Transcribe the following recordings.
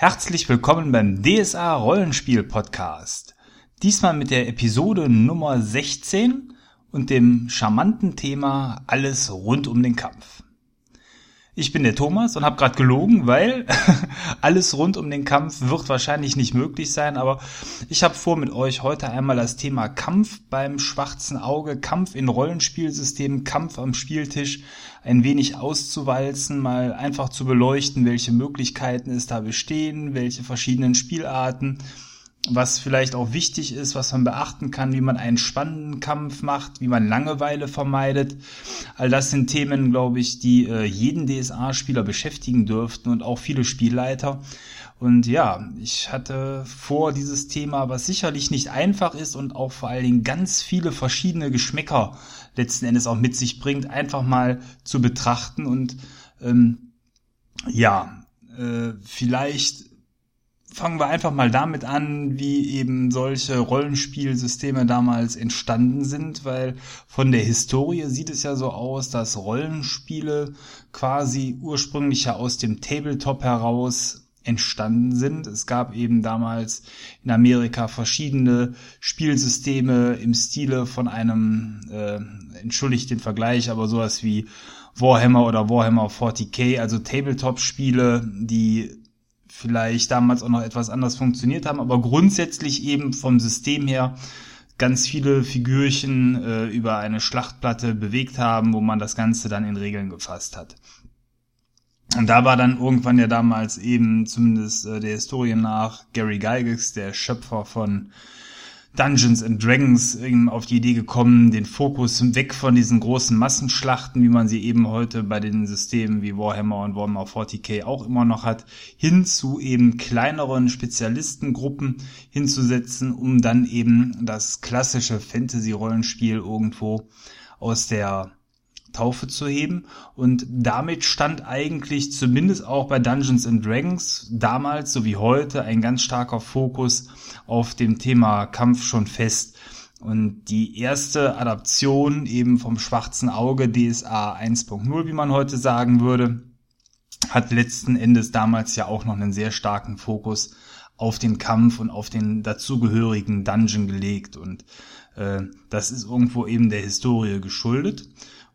Herzlich willkommen beim DSA Rollenspiel Podcast. Diesmal mit der Episode Nummer 16 und dem charmanten Thema Alles rund um den Kampf. Ich bin der Thomas und habe gerade gelogen, weil alles rund um den Kampf wird wahrscheinlich nicht möglich sein, aber ich habe vor, mit euch heute einmal das Thema Kampf beim schwarzen Auge, Kampf in Rollenspielsystemen, Kampf am Spieltisch ein wenig auszuwalzen, mal einfach zu beleuchten, welche Möglichkeiten es da bestehen, welche verschiedenen Spielarten was vielleicht auch wichtig ist, was man beachten kann, wie man einen spannenden Kampf macht, wie man Langeweile vermeidet. All das sind Themen, glaube ich, die äh, jeden DSA-Spieler beschäftigen dürften und auch viele Spielleiter. Und ja, ich hatte vor dieses Thema, was sicherlich nicht einfach ist und auch vor allen Dingen ganz viele verschiedene Geschmäcker letzten Endes auch mit sich bringt, einfach mal zu betrachten und ähm, ja, äh, vielleicht fangen wir einfach mal damit an, wie eben solche Rollenspielsysteme damals entstanden sind, weil von der Historie sieht es ja so aus, dass Rollenspiele quasi ursprünglich ja aus dem Tabletop heraus entstanden sind. Es gab eben damals in Amerika verschiedene Spielsysteme im Stile von einem, äh, entschuldigt den Vergleich, aber sowas wie Warhammer oder Warhammer 40k, also Tabletop-Spiele, die vielleicht damals auch noch etwas anders funktioniert haben, aber grundsätzlich eben vom System her ganz viele Figürchen äh, über eine Schlachtplatte bewegt haben, wo man das Ganze dann in Regeln gefasst hat. Und da war dann irgendwann ja damals eben, zumindest äh, der Historie nach, Gary Gygax, der Schöpfer von Dungeons and Dragons auf die Idee gekommen, den Fokus weg von diesen großen Massenschlachten, wie man sie eben heute bei den Systemen wie Warhammer und Warhammer 40k auch immer noch hat, hin zu eben kleineren Spezialistengruppen hinzusetzen, um dann eben das klassische Fantasy-Rollenspiel irgendwo aus der Taufe zu heben. Und damit stand eigentlich zumindest auch bei Dungeons and Dragons damals sowie heute ein ganz starker Fokus auf dem Thema Kampf schon fest. Und die erste Adaption eben vom schwarzen Auge DSA 1.0, wie man heute sagen würde, hat letzten Endes damals ja auch noch einen sehr starken Fokus auf den Kampf und auf den dazugehörigen Dungeon gelegt. Und äh, das ist irgendwo eben der Historie geschuldet.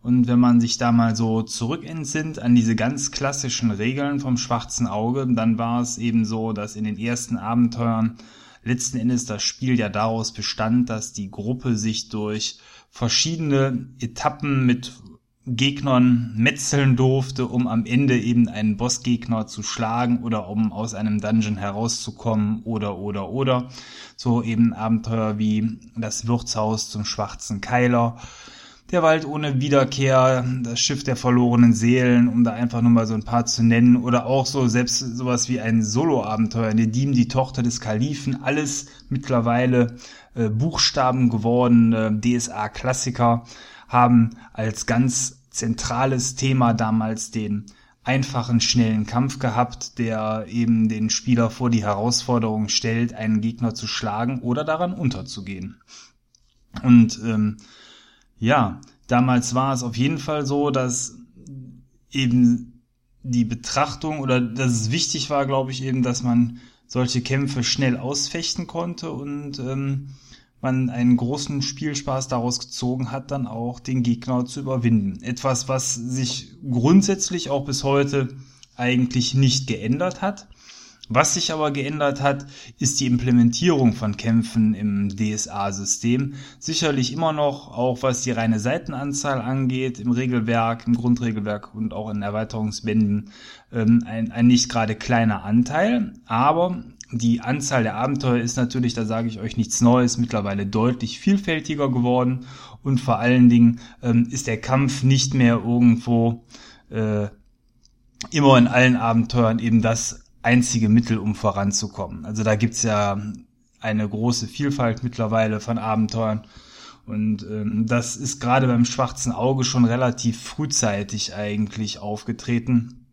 Und wenn man sich da mal so zurückentsinnt an diese ganz klassischen Regeln vom schwarzen Auge, dann war es eben so, dass in den ersten Abenteuern letzten Endes das Spiel ja daraus bestand, dass die Gruppe sich durch verschiedene Etappen mit Gegnern metzeln durfte, um am Ende eben einen Bossgegner zu schlagen oder um aus einem Dungeon herauszukommen oder oder oder. So eben Abenteuer wie das Wirtshaus zum schwarzen Keiler der Wald ohne Wiederkehr, das Schiff der verlorenen Seelen, um da einfach nur mal so ein paar zu nennen, oder auch so selbst sowas wie ein Solo-Abenteuer, Nedim, die Tochter des Kalifen, alles mittlerweile äh, Buchstaben gewordene DSA-Klassiker, haben als ganz zentrales Thema damals den einfachen, schnellen Kampf gehabt, der eben den Spieler vor die Herausforderung stellt, einen Gegner zu schlagen oder daran unterzugehen. Und ähm, ja, damals war es auf jeden Fall so, dass eben die Betrachtung oder dass es wichtig war, glaube ich, eben, dass man solche Kämpfe schnell ausfechten konnte und ähm, man einen großen Spielspaß daraus gezogen hat, dann auch den Gegner zu überwinden. Etwas, was sich grundsätzlich auch bis heute eigentlich nicht geändert hat. Was sich aber geändert hat, ist die Implementierung von Kämpfen im DSA-System. Sicherlich immer noch, auch was die reine Seitenanzahl angeht, im Regelwerk, im Grundregelwerk und auch in Erweiterungsbänden, ähm, ein, ein nicht gerade kleiner Anteil. Aber die Anzahl der Abenteuer ist natürlich, da sage ich euch nichts Neues, mittlerweile deutlich vielfältiger geworden. Und vor allen Dingen ähm, ist der Kampf nicht mehr irgendwo äh, immer in allen Abenteuern eben das einzige Mittel, um voranzukommen. Also da gibt's ja eine große Vielfalt mittlerweile von Abenteuern. Und ähm, das ist gerade beim schwarzen Auge schon relativ frühzeitig eigentlich aufgetreten,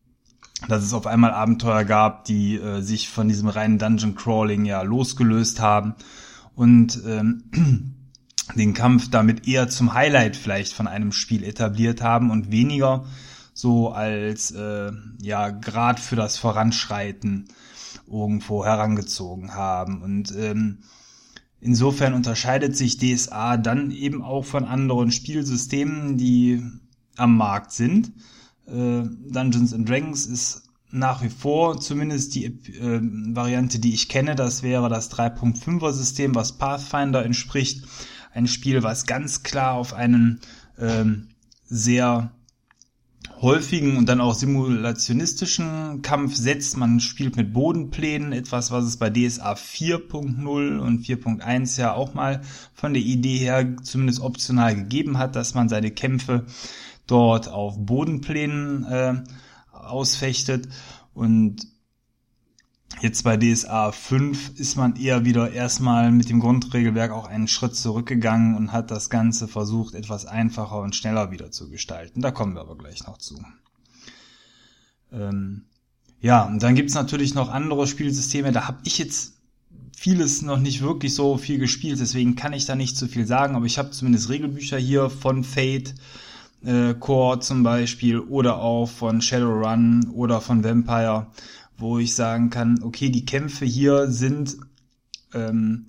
dass es auf einmal Abenteuer gab, die äh, sich von diesem reinen Dungeon Crawling ja losgelöst haben und ähm, den Kampf damit eher zum Highlight vielleicht von einem Spiel etabliert haben und weniger so als äh, ja Grad für das Voranschreiten irgendwo herangezogen haben und ähm, insofern unterscheidet sich DSA dann eben auch von anderen Spielsystemen, die am Markt sind. Äh, Dungeons and Dragons ist nach wie vor zumindest die äh, Variante, die ich kenne. Das wäre das 3.5er System, was Pathfinder entspricht. Ein Spiel, was ganz klar auf einen ähm, sehr häufigen und dann auch simulationistischen Kampf setzt. Man spielt mit Bodenplänen, etwas, was es bei DSA 4.0 und 4.1 ja auch mal von der Idee her zumindest optional gegeben hat, dass man seine Kämpfe dort auf Bodenplänen äh, ausfechtet. Und jetzt bei DSA 5 ist man eher wieder erstmal mit dem Grundregelwerk auch einen Schritt zurückgegangen und hat das Ganze versucht, etwas einfacher und schneller wieder zu gestalten. Da kommen wir aber gleich noch zu. Ähm, ja, und dann gibt's natürlich noch andere Spielsysteme. Da habe ich jetzt vieles noch nicht wirklich so viel gespielt, deswegen kann ich da nicht so viel sagen, aber ich habe zumindest Regelbücher hier von Fate, äh, Core zum Beispiel oder auch von Shadowrun oder von Vampire, wo ich sagen kann, okay, die Kämpfe hier sind ähm,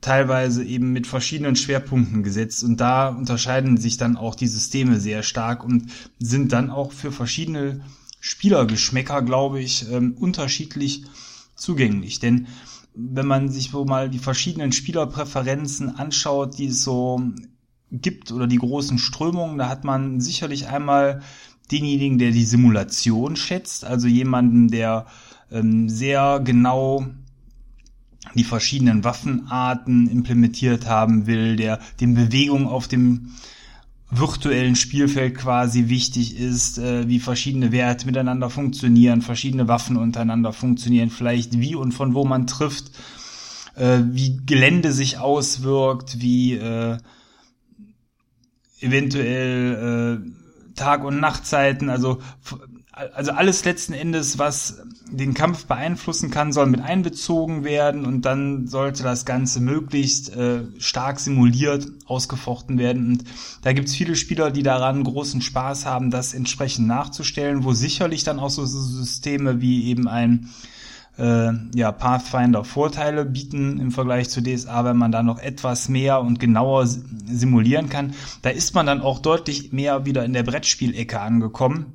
teilweise eben mit verschiedenen Schwerpunkten gesetzt und da unterscheiden sich dann auch die Systeme sehr stark und sind dann auch für verschiedene Spielergeschmäcker, glaube ich, ähm, unterschiedlich zugänglich. Denn wenn man sich wo mal die verschiedenen Spielerpräferenzen anschaut, die es so gibt oder die großen Strömungen, da hat man sicherlich einmal denjenigen, der die Simulation schätzt, also jemanden, der ähm, sehr genau die verschiedenen Waffenarten implementiert haben will, der den Bewegungen auf dem virtuellen Spielfeld quasi wichtig ist, äh, wie verschiedene Werte miteinander funktionieren, verschiedene Waffen untereinander funktionieren, vielleicht wie und von wo man trifft, äh, wie Gelände sich auswirkt, wie äh, eventuell äh, Tag- und Nachtzeiten, also also alles letzten Endes, was den Kampf beeinflussen kann, soll mit einbezogen werden und dann sollte das Ganze möglichst äh, stark simuliert ausgefochten werden. Und da gibt's viele Spieler, die daran großen Spaß haben, das entsprechend nachzustellen, wo sicherlich dann auch so Systeme wie eben ein äh, ja, Pathfinder Vorteile bieten im Vergleich zu DSA, wenn man da noch etwas mehr und genauer simulieren kann. Da ist man dann auch deutlich mehr wieder in der Brettspielecke angekommen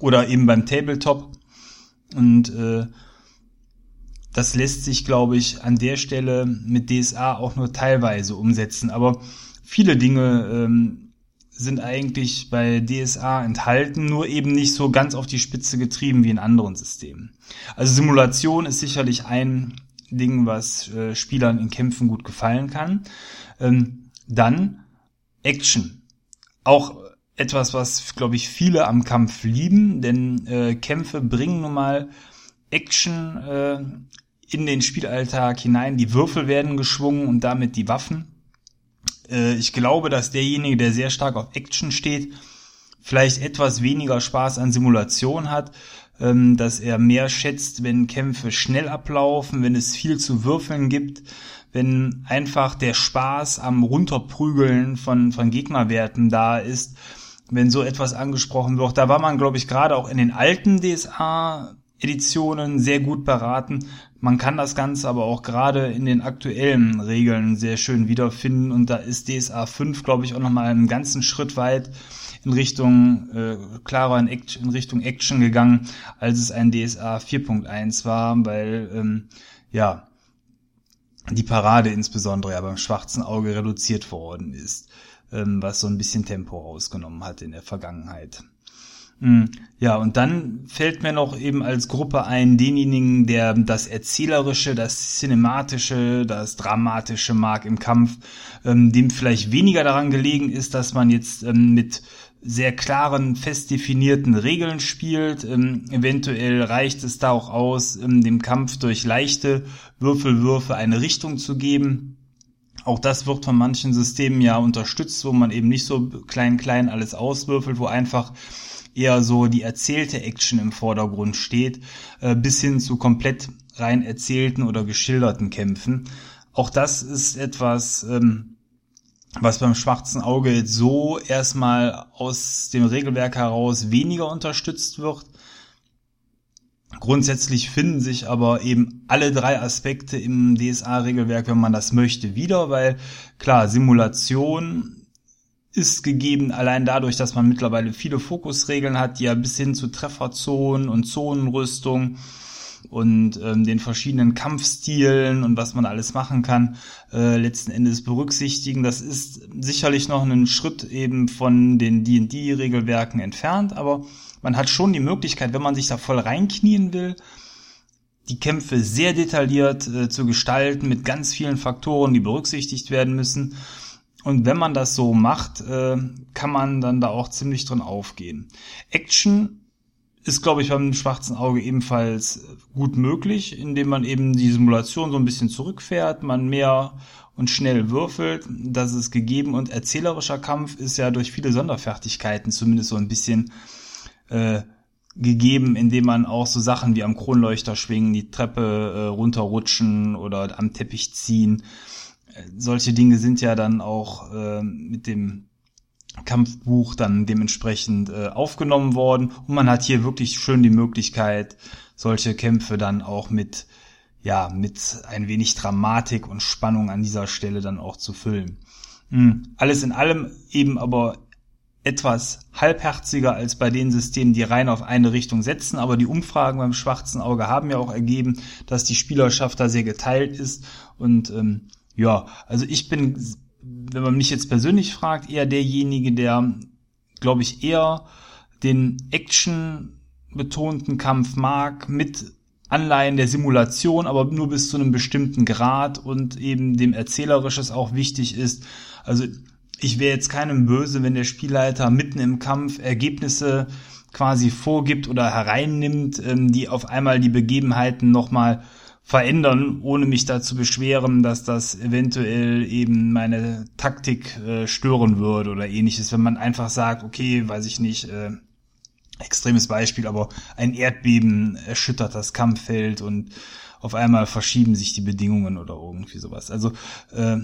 oder eben beim Tabletop und äh, das lässt sich, glaube ich, an der Stelle mit DSA auch nur teilweise umsetzen. Aber viele Dinge ähm, sind eigentlich bei DSA enthalten, nur eben nicht so ganz auf die Spitze getrieben wie in anderen Systemen. Also Simulation ist sicherlich ein Ding, was äh, Spielern in Kämpfen gut gefallen kann. Ähm, dann Action. Auch etwas, was, glaube ich, viele am Kampf lieben, denn äh, Kämpfe bringen nun mal Action äh, in den Spielalltag hinein. Die Würfel werden geschwungen und damit die Waffen. Äh, ich glaube, dass derjenige, der sehr stark auf Action steht, vielleicht etwas weniger Spaß an Simulation hat, ähm, dass er mehr schätzt, wenn Kämpfe schnell ablaufen, wenn es viel zu würfeln gibt, wenn einfach der Spaß am Runterprügeln von, von Gegnerwerten da ist, wenn so etwas angesprochen wird. Da war man, glaube ich, gerade auch in den alten DSA Editionen sehr gut beraten. Man kann das Ganze aber auch gerade in den aktuellen Regeln sehr schön wiederfinden und da ist DSA 5, glaube ich, auch nochmal einen ganzen Schritt weit in Richtung äh, klarer in, Action, in Richtung Action gegangen, als es ein DSA 4.1 war, weil ähm, ja die Parade insbesondere ja beim schwarzen Auge reduziert worden ist, ähm, was so ein bisschen Tempo rausgenommen hat in der Vergangenheit. Hm, ja, und dann fällt mir noch eben als Gruppe ein, denjenigen, der das Erzählerische, das Cinematische, das Dramatische mag im Kampf, ähm, dem vielleicht weniger daran gelegen ist, dass man jetzt ähm, mit sehr klaren, fest definierten Regeln spielt. Ähm, eventuell reicht es da auch aus, ähm, dem Kampf durch leichte Würfelwürfe eine Richtung zu geben. Auch das wird von manchen Systemen ja unterstützt, wo man eben nicht so klein klein alles auswürfelt, wo einfach eher so die erzählte Action im Vordergrund steht, äh, bis hin zu komplett rein erzählten oder geschilderten Kämpfen. Auch das ist etwas, ähm, was beim schwarzen Auge jetzt so erstmal aus dem Regelwerk heraus weniger unterstützt wird. Grundsätzlich finden sich aber eben alle drei Aspekte im DSA-Regelwerk, wenn man das möchte, wieder, weil klar, Simulation ist gegeben allein dadurch, dass man mittlerweile viele Fokusregeln hat, die ja bis hin zu Trefferzonen und Zonenrüstung und ähm, den verschiedenen Kampfstilen und was man alles machen kann, äh, letzten Endes berücksichtigen. Das ist sicherlich noch einen Schritt eben von den D&D-Regelwerken entfernt, aber man hat schon die Möglichkeit, wenn man sich da voll reinknien will, die Kämpfe sehr detailliert äh, zu gestalten mit ganz vielen Faktoren, die berücksichtigt werden müssen. Und wenn man das so macht, äh, kann man dann da auch ziemlich drin aufgehen. Action ist, glaube ich, beim schwarzen Auge ebenfalls gut möglich, indem man eben die Simulation so ein bisschen zurückfährt, man mehr und schnell würfelt. Das ist gegeben und erzählerischer Kampf ist ja durch viele Sonderfertigkeiten zumindest so ein bisschen äh, gegeben, indem man auch so Sachen wie am Kronleuchter schwingen, die Treppe äh, runterrutschen oder am Teppich ziehen. Solche Dinge sind ja dann auch äh, mit dem Kampfbuch dann dementsprechend äh, aufgenommen worden und man hat hier wirklich schön die Möglichkeit, solche Kämpfe dann auch mit ja mit ein wenig Dramatik und Spannung an dieser Stelle dann auch zu füllen. Mhm. Alles in allem eben aber etwas halbherziger als bei den Systemen, die rein auf eine Richtung setzen. Aber die Umfragen beim schwarzen Auge haben ja auch ergeben, dass die Spielerschaft da sehr geteilt ist. Und ähm, ja, also ich bin, wenn man mich jetzt persönlich fragt, eher derjenige, der, glaube ich, eher den Action betonten Kampf mag mit Anleihen der Simulation, aber nur bis zu einem bestimmten Grad und eben dem Erzählerisches auch wichtig ist. Also ich wäre jetzt keinem böse, wenn der Spielleiter mitten im Kampf Ergebnisse quasi vorgibt oder hereinnimmt, ähm, die auf einmal die Begebenheiten nochmal verändern, ohne mich dazu beschweren, dass das eventuell eben meine Taktik äh, stören würde oder ähnliches. Wenn man einfach sagt, okay, weiß ich nicht, äh, extremes Beispiel, aber ein Erdbeben erschüttert das Kampffeld und auf einmal verschieben sich die Bedingungen oder irgendwie sowas. Also äh,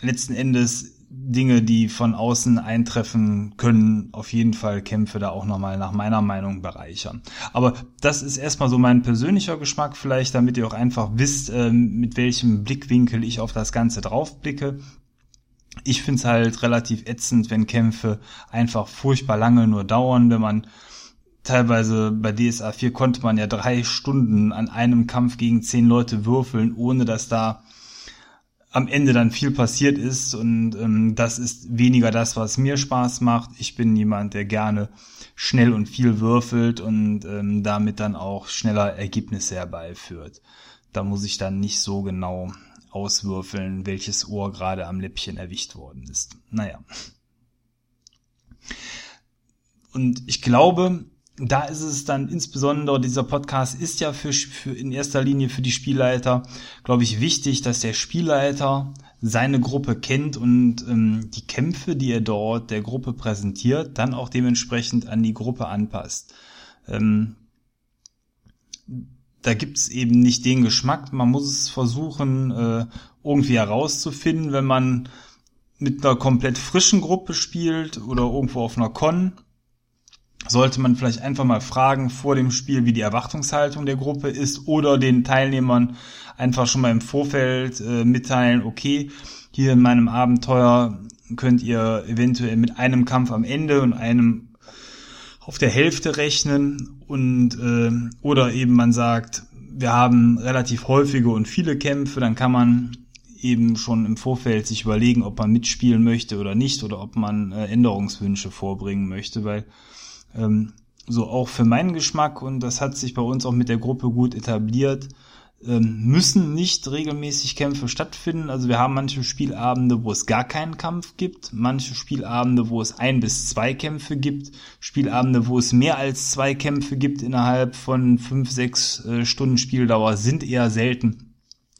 letzten Endes Dinge, die von außen eintreffen können, auf jeden Fall Kämpfe da auch nochmal nach meiner Meinung bereichern. Aber das ist erstmal so mein persönlicher Geschmack, vielleicht damit ihr auch einfach wisst, ähm, mit welchem Blickwinkel ich auf das Ganze draufblicke. Ich finde es halt relativ ätzend, wenn Kämpfe einfach furchtbar lange nur dauern, wenn man teilweise bei DSA 4 konnte man ja drei Stunden an einem Kampf gegen zehn Leute würfeln, ohne dass da am Ende dann viel passiert ist und ähm, das ist weniger das, was mir Spaß macht. Ich bin jemand, der gerne schnell und viel würfelt und ähm, damit dann auch schneller Ergebnisse herbeiführt. Da muss ich dann nicht so genau auswürfeln, welches Ohr gerade am Läppchen erwischt worden ist. Naja. Und ich glaube, da ist es dann insbesondere, dieser Podcast ist ja für, für in erster Linie für die Spielleiter, glaube ich, wichtig, dass der Spielleiter seine Gruppe kennt und ähm, die Kämpfe, die er dort der Gruppe präsentiert, dann auch dementsprechend an die Gruppe anpasst. Ähm, da gibt's eben nicht den Geschmack, man muss es versuchen, äh, irgendwie herauszufinden, wenn man mit einer komplett frischen Gruppe spielt oder irgendwo auf einer Con sollte man vielleicht einfach mal fragen vor dem Spiel, wie die Erwartungshaltung der Gruppe ist oder den Teilnehmern einfach schon mal im Vorfeld äh, mitteilen, okay, hier in meinem Abenteuer könnt ihr eventuell mit einem Kampf am Ende und einem auf der Hälfte rechnen und äh, oder eben man sagt, wir haben relativ häufige und viele Kämpfe, dann kann man eben schon im Vorfeld sich überlegen, ob man mitspielen möchte oder nicht oder ob man äh, Änderungswünsche vorbringen möchte, weil ähm, so auch für meinen Geschmack und das hat sich bei uns auch mit der Gruppe gut etabliert, ähm, müssen nicht regelmäßig Kämpfe stattfinden. Also wir haben manche Spielabende, wo es gar keinen Kampf gibt, manche Spielabende, wo es ein bis zwei Kämpfe gibt, Spielabende, wo es mehr als zwei Kämpfe gibt innerhalb von fünf, sechs äh, Stunden Spieldauer, sind eher selten.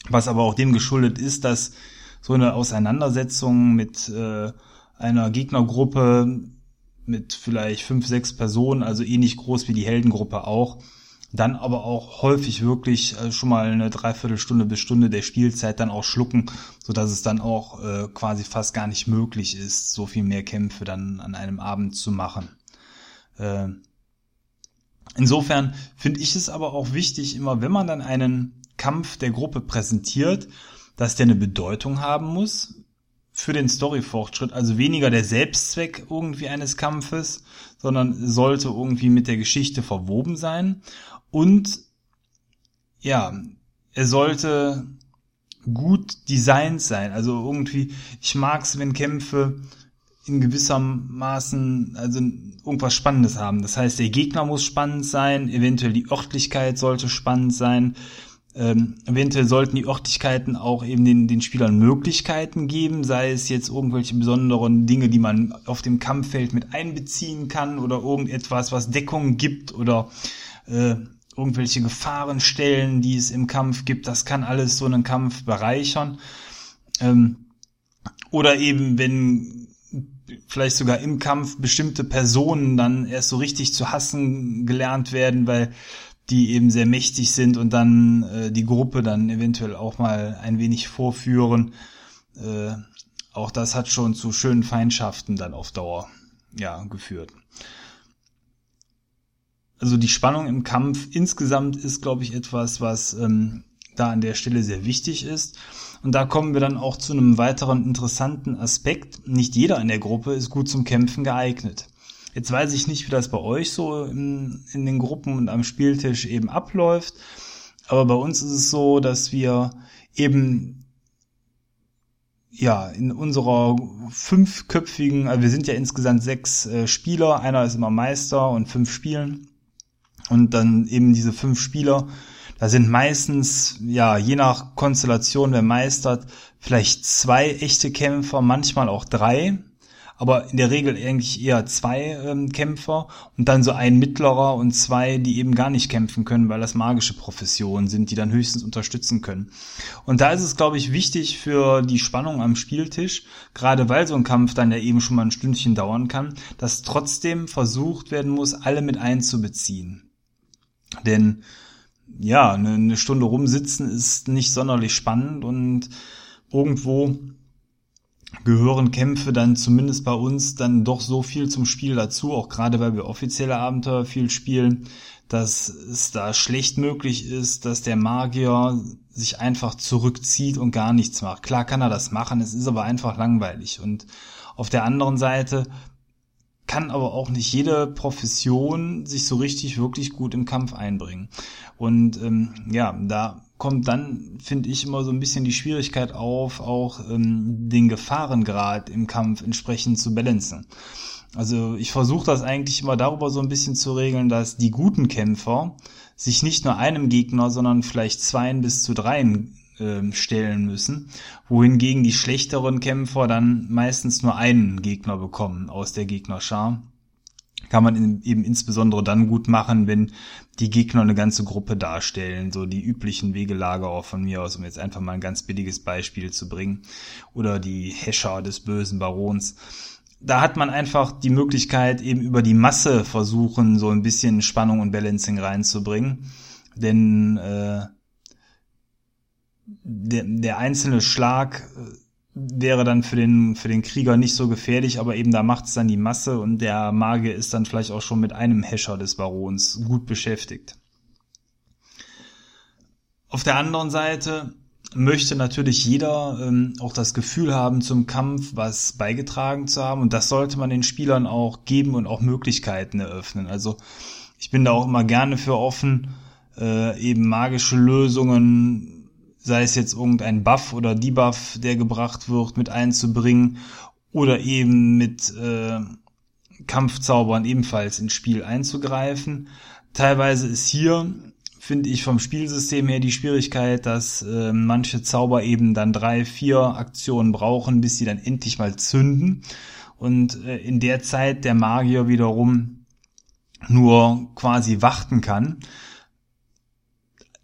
Was aber auch dem geschuldet ist, dass so eine Auseinandersetzung mit äh, einer Gegnergruppe mit vielleicht fünf, sechs Personen, also ähnlich groß wie die Heldengruppe auch. Dann aber auch häufig wirklich äh, schon mal eine Dreiviertelstunde bis Stunde der Spielzeit dann auch schlucken, so dass es dann auch äh, quasi fast gar nicht möglich ist, so viel mehr Kämpfe dann an einem Abend zu machen. Äh, insofern finde ich es aber auch wichtig, immer wenn man dann einen Kampf der Gruppe präsentiert, dass der eine Bedeutung haben muss für den Storyfortschritt, also weniger der Selbstzweck irgendwie eines Kampfes, sondern sollte irgendwie mit der Geschichte verwoben sein. Und ja, er sollte gut designt sein, also irgendwie, ich mag es, wenn Kämpfe in gewissermaßen also irgendwas Spannendes haben. Das heißt, der Gegner muss spannend sein, eventuell die Örtlichkeit sollte spannend sein, ähm, eventuell sollten die Örtlichkeiten auch eben den, den Spielern Möglichkeiten geben, sei es jetzt irgendwelche besonderen Dinge, die man auf dem Kampffeld mit einbeziehen kann oder irgendetwas, was Deckung gibt oder äh, irgendwelche Gefahrenstellen, die es im Kampf gibt. Das kann alles so einen Kampf bereichern. Ähm, oder eben, wenn vielleicht sogar im Kampf bestimmte Personen dann erst so richtig zu hassen gelernt werden, weil die eben sehr mächtig sind und dann äh, die Gruppe dann eventuell auch mal ein wenig vorführen. Äh, auch das hat schon zu schönen Feindschaften dann auf Dauer ja geführt. Also die Spannung im Kampf insgesamt ist, glaube ich, etwas, was ähm, da an der Stelle sehr wichtig ist. Und da kommen wir dann auch zu einem weiteren interessanten Aspekt. Nicht jeder in der Gruppe ist gut zum Kämpfen geeignet. Jetzt weiß ich nicht, wie das bei euch so in, in den Gruppen und am Spieltisch eben abläuft. Aber bei uns ist es so, dass wir eben ja, in unserer fünfköpfigen, also wir sind ja insgesamt sechs äh, Spieler, einer ist immer Meister und fünf spielen. Und dann eben diese fünf Spieler, da sind meistens, ja, je nach Konstellation, wer meistert, vielleicht zwei echte Kämpfer, manchmal auch drei aber in der Regel eigentlich eher zwei ähm, Kämpfer und dann so ein mittlerer und zwei, die eben gar nicht kämpfen können, weil das magische Professionen sind, die dann höchstens unterstützen können. Und da ist es, glaube ich, wichtig für die Spannung am Spieltisch, gerade weil so ein Kampf dann ja eben schon mal ein Stündchen dauern kann, dass trotzdem versucht werden muss, alle mit einzubeziehen. Denn ja, eine Stunde rumsitzen ist nicht sonderlich spannend und irgendwo gehören Kämpfe dann zumindest bei uns dann doch so viel zum Spiel dazu, auch gerade weil wir offizielle Abenteuer viel spielen, dass es da schlecht möglich ist, dass der Magier sich einfach zurückzieht und gar nichts macht. Klar kann er das machen, es ist aber einfach langweilig. Und auf der anderen Seite kann aber auch nicht jede Profession sich so richtig wirklich gut im Kampf einbringen. Und ähm, ja, da kommt dann, finde ich, immer so ein bisschen die Schwierigkeit auf, auch ähm, den Gefahrengrad im Kampf entsprechend zu balancen. Also ich versuche das eigentlich immer darüber so ein bisschen zu regeln, dass die guten Kämpfer sich nicht nur einem Gegner, sondern vielleicht zweien bis zu dreien äh, stellen müssen, wohingegen die schlechteren Kämpfer dann meistens nur einen Gegner bekommen aus der Gegnerschar kann man eben insbesondere dann gut machen, wenn die Gegner eine ganze Gruppe darstellen, so die üblichen Wegelager auch von mir aus, um jetzt einfach mal ein ganz billiges Beispiel zu bringen, oder die Häscher des bösen Barons. Da hat man einfach die Möglichkeit, eben über die Masse versuchen, so ein bisschen Spannung und Balancing reinzubringen. Denn äh, der, der einzelne Schlag äh, wäre dann für den, für den Krieger nicht so gefährlich, aber eben da macht es dann die Masse und der Magier ist dann vielleicht auch schon mit einem Häscher des Barons gut beschäftigt. Auf der anderen Seite möchte natürlich jeder ähm, auch das Gefühl haben, zum Kampf was beigetragen zu haben und das sollte man den Spielern auch geben und auch Möglichkeiten eröffnen. Also ich bin da auch immer gerne für offen, äh, eben magische Lösungen sei es jetzt irgendein Buff oder Debuff, der gebracht wird, mit einzubringen oder eben mit äh, Kampfzaubern ebenfalls ins Spiel einzugreifen. Teilweise ist hier, finde ich, vom Spielsystem her die Schwierigkeit, dass äh, manche Zauber eben dann drei, vier Aktionen brauchen, bis sie dann endlich mal zünden. Und äh, in der Zeit der Magier wiederum nur quasi warten kann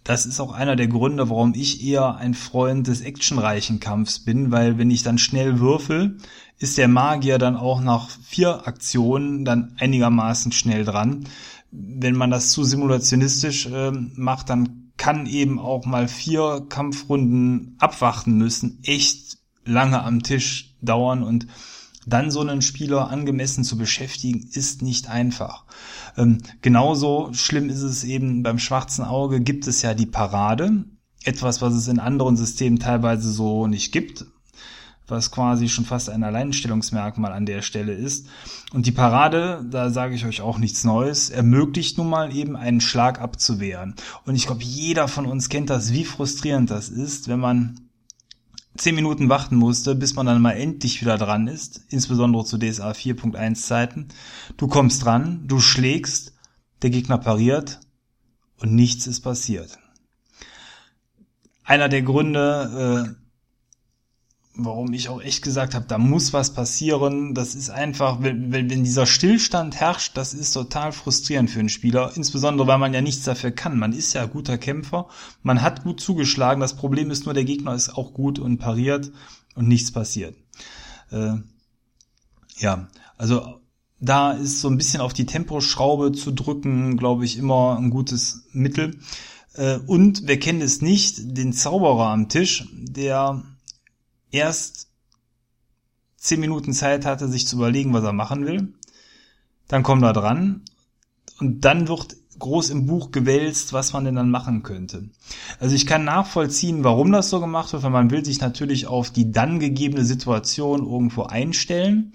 das ist auch einer der Gründe, warum ich eher ein Freund des actionreichen Kampfs bin, weil wenn ich dann schnell würfel, ist der Magier dann auch nach vier Aktionen dann einigermaßen schnell dran. Wenn man das zu simulationistisch äh, macht, dann kann eben auch mal vier Kampfrunden abwarten müssen, echt lange am Tisch dauern und dann so einen Spieler angemessen zu beschäftigen, ist nicht einfach. Ähm, genauso schlimm ist es eben beim schwarzen Auge, gibt es ja die Parade, etwas, was es in anderen Systemen teilweise so nicht gibt, was quasi schon fast ein Alleinstellungsmerkmal an der Stelle ist. Und die Parade, da sage ich euch auch nichts Neues, ermöglicht nun mal eben einen Schlag abzuwehren. Und ich glaube, jeder von uns kennt das, wie frustrierend das ist, wenn man zehn Minuten warten musste, bis man dann mal endlich wieder dran ist, insbesondere zu DSA 4.1 Zeiten. Du kommst dran, du schlägst, der Gegner pariert und nichts ist passiert. Einer der Gründe, äh, warum ich auch echt gesagt habe, da muss was passieren. Das ist einfach, wenn, wenn, dieser Stillstand herrscht, das ist total frustrierend für einen Spieler, insbesondere weil man ja nichts dafür kann. Man ist ja guter Kämpfer, man hat gut zugeschlagen. Das Problem ist nur, der Gegner ist auch gut und pariert und nichts passiert. Äh, ja, also da ist so ein bisschen auf die Temposchraube zu drücken, glaube ich, immer ein gutes Mittel. Äh, und wer kennt es nicht, den Zauberer am Tisch, der erst zehn Minuten Zeit hatte, sich zu überlegen, was er machen will. Dann kommt er dran und dann wird groß im Buch gewälzt, was man denn dann machen könnte. Also ich kann nachvollziehen, warum das so gemacht wird, weil man will sich natürlich auf die dann gegebene Situation irgendwo einstellen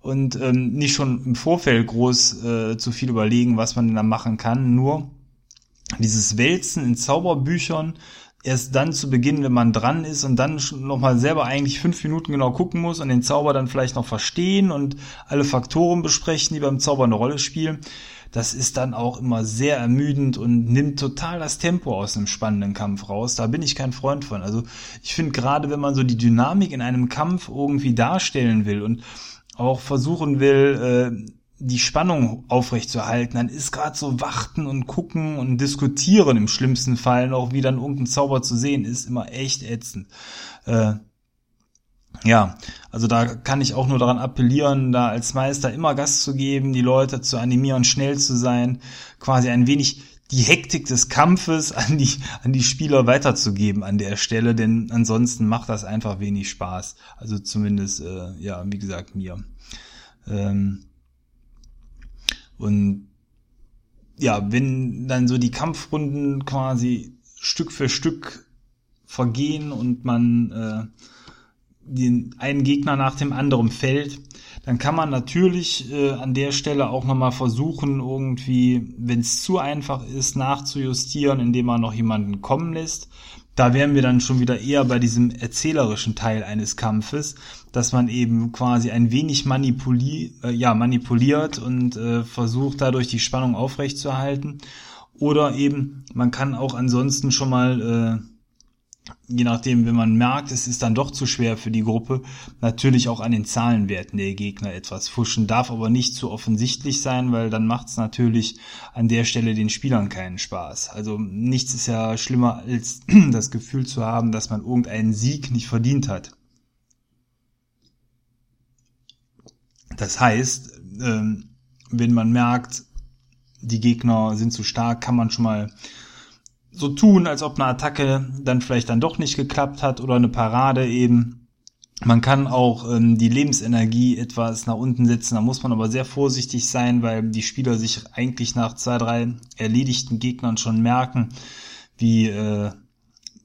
und ähm, nicht schon im Vorfeld groß äh, zu viel überlegen, was man denn dann machen kann. Nur dieses Wälzen in Zauberbüchern erst dann zu beginnen, wenn man dran ist und dann nochmal selber eigentlich fünf Minuten genau gucken muss und den Zauber dann vielleicht noch verstehen und alle Faktoren besprechen, die beim Zauber eine Rolle spielen. Das ist dann auch immer sehr ermüdend und nimmt total das Tempo aus einem spannenden Kampf raus. Da bin ich kein Freund von. Also ich finde gerade, wenn man so die Dynamik in einem Kampf irgendwie darstellen will und auch versuchen will, äh, die Spannung aufrechtzuerhalten, dann ist gerade so warten und gucken und diskutieren im schlimmsten Fall noch, wie dann irgendein Zauber zu sehen ist, immer echt ätzend. Äh, ja, also da kann ich auch nur daran appellieren, da als Meister immer Gas zu geben, die Leute zu animieren, schnell zu sein, quasi ein wenig die Hektik des Kampfes an die, an die Spieler weiterzugeben an der Stelle, denn ansonsten macht das einfach wenig Spaß. Also zumindest, äh, ja, wie gesagt, mir. Ähm, und ja, wenn dann so die Kampfrunden quasi Stück für Stück vergehen und man äh, den einen Gegner nach dem anderen fällt, dann kann man natürlich äh, an der Stelle auch nochmal versuchen, irgendwie, wenn es zu einfach ist, nachzujustieren, indem man noch jemanden kommen lässt. Da wären wir dann schon wieder eher bei diesem erzählerischen Teil eines Kampfes, dass man eben quasi ein wenig manipuli äh, ja, manipuliert und äh, versucht dadurch die Spannung aufrechtzuerhalten. Oder eben, man kann auch ansonsten schon mal äh, je nachdem, wenn man merkt, es ist dann doch zu schwer für die Gruppe, natürlich auch an den Zahlenwerten der Gegner etwas fuschen, darf aber nicht zu offensichtlich sein, weil dann macht es natürlich an der Stelle den Spielern keinen Spaß. Also nichts ist ja schlimmer als das Gefühl zu haben, dass man irgendeinen Sieg nicht verdient hat. Das heißt, ähm, wenn man merkt, die Gegner sind zu stark, kann man schon mal so tun, als ob eine Attacke dann vielleicht dann doch nicht geklappt hat oder eine Parade eben. Man kann auch ähm, die Lebensenergie etwas nach unten setzen, da muss man aber sehr vorsichtig sein, weil die Spieler sich eigentlich nach zwei, drei erledigten Gegnern schon merken, wie äh,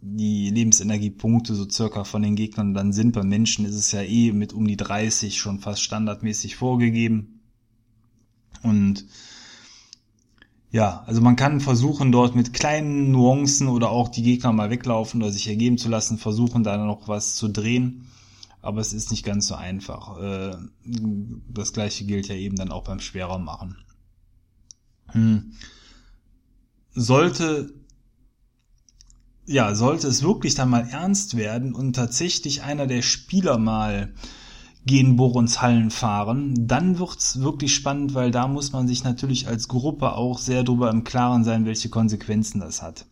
die Lebensenergiepunkte so circa von den Gegnern dann sind. Bei Menschen ist es ja eh mit um die 30 schon fast standardmäßig vorgegeben. Und ja, also man kann versuchen, dort mit kleinen Nuancen oder auch die Gegner mal weglaufen oder sich ergeben zu lassen, versuchen da noch was zu drehen. Aber es ist nicht ganz so einfach. Äh, das gleiche gilt ja eben dann auch beim schwerer machen. Hm. Sollte ja, sollte es wirklich dann mal ernst werden und tatsächlich einer der Spieler mal gehen Borons Hallen fahren, dann wird's wirklich spannend, weil da muss man sich natürlich als Gruppe auch sehr darüber im Klaren sein, welche Konsequenzen das hat.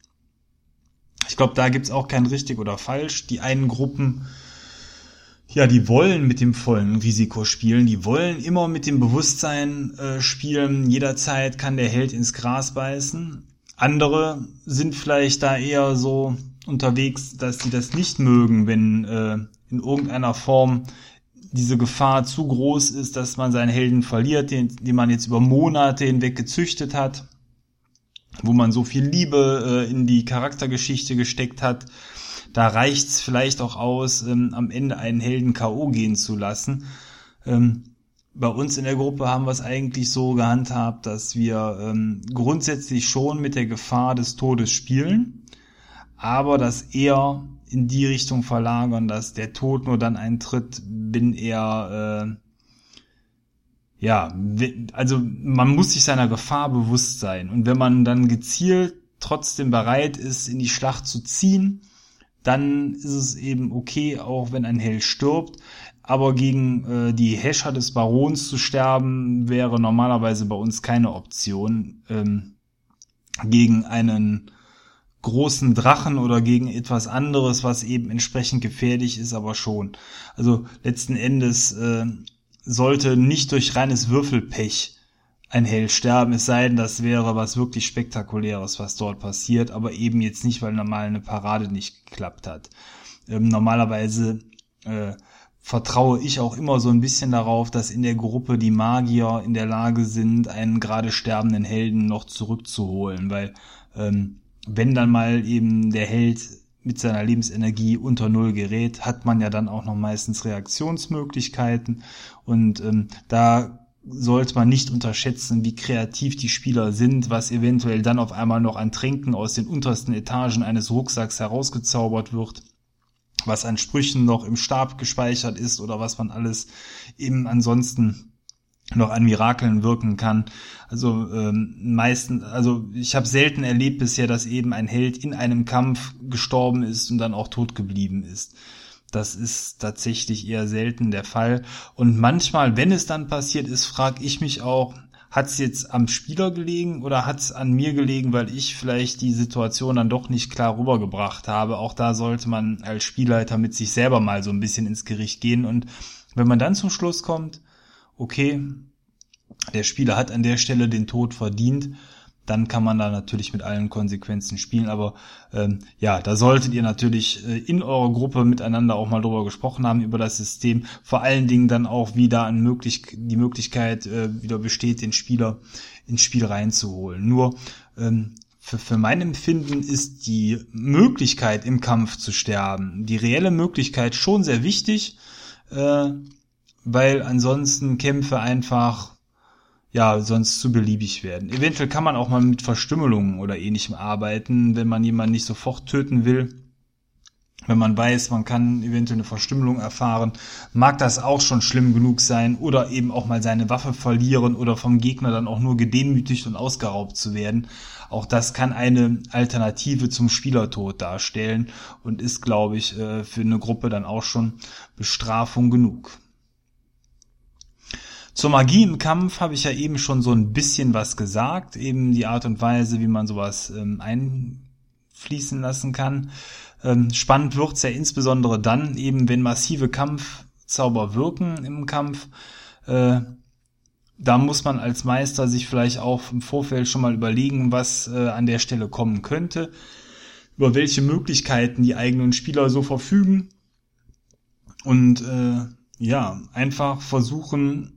Ich glaube, da gibt's auch kein richtig oder falsch. Die einen Gruppen, ja, die wollen mit dem vollen Risiko spielen, die wollen immer mit dem Bewusstsein äh, spielen, jederzeit kann der Held ins Gras beißen. Andere sind vielleicht da eher so unterwegs, dass sie das nicht mögen, wenn äh, in irgendeiner Form diese Gefahr zu groß ist, dass man seinen Helden verliert, den, den man jetzt über Monate hinweg gezüchtet hat, wo man so viel Liebe äh, in die Charaktergeschichte gesteckt hat. Da reicht's vielleicht auch aus, ähm, am Ende einen Helden K.O. gehen zu lassen. Ähm, bei uns in der Gruppe haben wir es eigentlich so gehandhabt, dass wir ähm, grundsätzlich schon mit der Gefahr des Todes spielen, aber das eher in die Richtung verlagern, dass der Tod nur dann eintritt, wenn er äh, ja, also man muss sich seiner Gefahr bewusst sein und wenn man dann gezielt trotzdem bereit ist, in die Schlacht zu ziehen, dann ist es eben okay, auch wenn ein Held stirbt. Aber gegen äh, die Häscher des Barons zu sterben, wäre normalerweise bei uns keine Option. Ähm, gegen einen großen Drachen oder gegen etwas anderes, was eben entsprechend gefährlich ist, aber schon. Also letzten Endes äh, sollte nicht durch reines Würfelpech ein Held sterben, es sei denn, das wäre was wirklich Spektakuläres, was dort passiert, aber eben jetzt nicht, weil normal eine Parade nicht geklappt hat. Ähm, normalerweise äh, vertraue ich auch immer so ein bisschen darauf, dass in der Gruppe die Magier in der Lage sind, einen gerade sterbenden Helden noch zurückzuholen, weil ähm, wenn dann mal eben der Held mit seiner Lebensenergie unter Null gerät, hat man ja dann auch noch meistens Reaktionsmöglichkeiten. Und ähm, da sollte man nicht unterschätzen, wie kreativ die Spieler sind, was eventuell dann auf einmal noch an Tränken aus den untersten Etagen eines Rucksacks herausgezaubert wird, was an Sprüchen noch im Stab gespeichert ist oder was man alles eben ansonsten noch an Mirakeln wirken kann. Also ähm, meistens, also ich habe selten erlebt bisher, dass eben ein Held in einem Kampf gestorben ist und dann auch tot geblieben ist. Das ist tatsächlich eher selten der Fall. Und manchmal, wenn es dann passiert ist, frage ich mich auch, hat es jetzt am Spieler gelegen oder hat es an mir gelegen, weil ich vielleicht die Situation dann doch nicht klar rübergebracht habe. Auch da sollte man als Spielleiter mit sich selber mal so ein bisschen ins Gericht gehen. Und wenn man dann zum Schluss kommt, okay, der Spieler hat an der Stelle den Tod verdient, dann kann man da natürlich mit allen Konsequenzen spielen. Aber ähm, ja, da solltet ihr natürlich äh, in eurer Gruppe miteinander auch mal drüber gesprochen haben, über das System. Vor allen Dingen dann auch wieder an möglich die Möglichkeit äh, wieder besteht, den Spieler ins Spiel reinzuholen. Nur ähm, für, für mein Empfinden ist die Möglichkeit im Kampf zu sterben, die reelle Möglichkeit schon sehr wichtig. Äh, weil ansonsten Kämpfe einfach ja sonst zu beliebig werden. Eventuell kann man auch mal mit Verstümmelungen oder ähnlichem arbeiten, wenn man jemanden nicht sofort töten will. Wenn man weiß, man kann eventuell eine Verstümmelung erfahren, mag das auch schon schlimm genug sein oder eben auch mal seine Waffe verlieren oder vom Gegner dann auch nur gedemütigt und ausgeraubt zu werden. Auch das kann eine Alternative zum Spielertod darstellen und ist, glaube ich, äh, für eine Gruppe dann auch schon Bestrafung genug. Zur Magie im Kampf habe ich ja eben schon so ein bisschen was gesagt, eben die Art und Weise, wie man sowas ähm, einfließen lassen kann. Ähm, spannend wird's ja insbesondere dann, eben wenn massive Kampfzauber wirken im Kampf. Äh, da muss man als Meister sich vielleicht auch im Vorfeld schon mal überlegen, was äh, an der Stelle kommen könnte, über welche Möglichkeiten die eigenen Spieler so verfügen und äh, ja, einfach versuchen,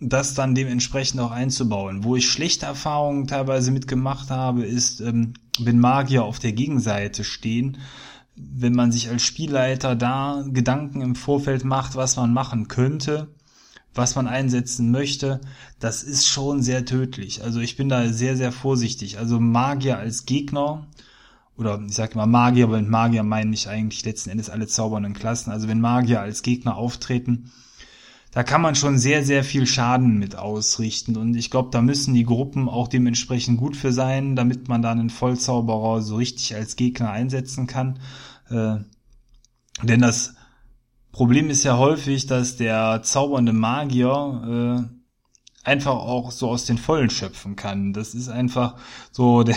das dann dementsprechend auch einzubauen. Wo ich schlechte Erfahrungen teilweise mitgemacht habe, ist, ähm, wenn Magier auf der Gegenseite stehen, wenn man sich als Spielleiter da Gedanken im Vorfeld macht, was man machen könnte, was man einsetzen möchte, das ist schon sehr tödlich. Also ich bin da sehr, sehr vorsichtig. Also Magier als Gegner, oder ich sage mal Magier, aber mit Magier meine ich eigentlich letzten Endes alle zaubernden Klassen. Also wenn Magier als Gegner auftreten, da kann man schon sehr, sehr viel Schaden mit ausrichten. Und ich glaube, da müssen die Gruppen auch dementsprechend gut für sein, damit man da einen Vollzauberer so richtig als Gegner einsetzen kann. Äh, denn das Problem ist ja häufig, dass der zaubernde Magier äh, einfach auch so aus den Vollen schöpfen kann. Das ist einfach so der,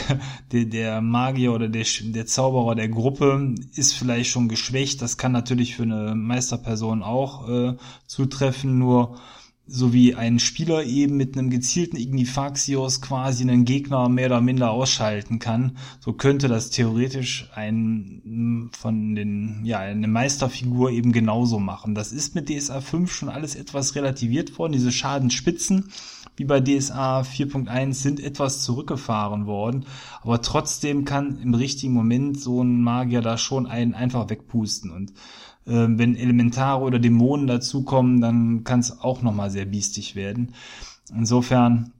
der, der Magier oder der, der Zauberer der Gruppe ist vielleicht schon geschwächt. Das kann natürlich für eine Meisterperson auch äh, zutreffen, nur so wie ein Spieler eben mit einem gezielten Ignifaxios quasi einen Gegner mehr oder minder ausschalten kann, so könnte das theoretisch ein von den ja eine Meisterfigur eben genauso machen. Das ist mit DSA 5 schon alles etwas relativiert worden. Diese Schadensspitzen wie bei DSA 4.1 sind etwas zurückgefahren worden, aber trotzdem kann im richtigen Moment so ein Magier da schon einen einfach wegpusten und wenn Elementare oder Dämonen dazukommen, dann kann es auch nochmal sehr biestig werden. Insofern,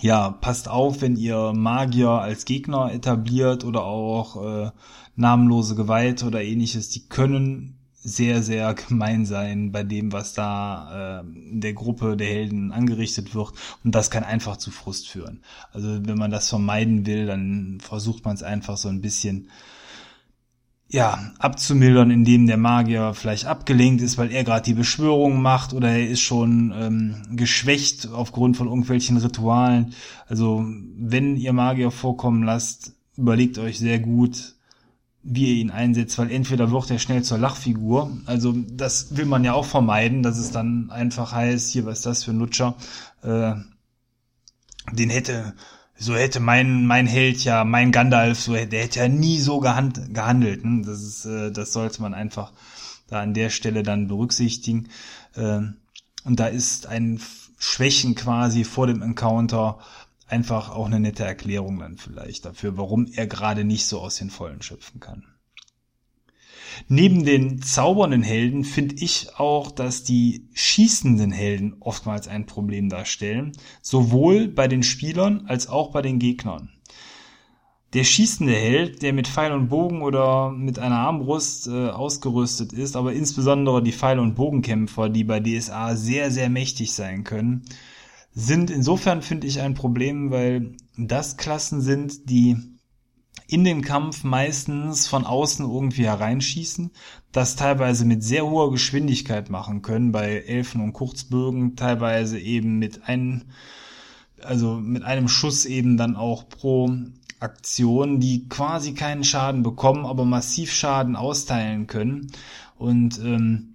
ja, passt auf, wenn ihr Magier als Gegner etabliert oder auch äh, namenlose Gewalt oder ähnliches, die können sehr, sehr gemein sein bei dem, was da äh, der Gruppe der Helden angerichtet wird. Und das kann einfach zu Frust führen. Also wenn man das vermeiden will, dann versucht man es einfach so ein bisschen ja, abzumildern, indem der Magier vielleicht abgelenkt ist, weil er gerade die Beschwörung macht oder er ist schon ähm, geschwächt aufgrund von irgendwelchen Ritualen. Also wenn ihr Magier vorkommen lasst, überlegt euch sehr gut, wie ihr ihn einsetzt, weil entweder wird er schnell zur Lachfigur, also das will man ja auch vermeiden, dass es dann einfach heißt, hier, was ist das für ein Lutscher, äh, den hätte so hätte mein mein Held ja, mein Gandalf, so der hätte ja nie so gehand, gehandelt. Ne? Das ist, äh, das sollte man einfach da an der Stelle dann berücksichtigen. Äh, und da ist ein Schwächen quasi vor dem Encounter einfach auch eine nette Erklärung dann vielleicht dafür, warum er gerade nicht so aus den Vollen schöpfen kann. Neben den zaubernden Helden finde ich auch, dass die schießenden Helden oftmals ein Problem darstellen, sowohl bei den Spielern als auch bei den Gegnern. Der schießende Held, der mit Pfeil und Bogen oder mit einer Armbrust äh, ausgerüstet ist, aber insbesondere die Pfeil- und Bogenkämpfer, die bei DSA sehr, sehr mächtig sein können, sind insofern, finde ich, ein Problem, weil das Klassen sind, die in den Kampf meistens von außen irgendwie hereinschießen, das teilweise mit sehr hoher Geschwindigkeit machen können, bei Elfen und Kurzbögen teilweise eben mit einem, also mit einem Schuss eben dann auch pro Aktion, die quasi keinen Schaden bekommen, aber massiv Schaden austeilen können. Und ähm,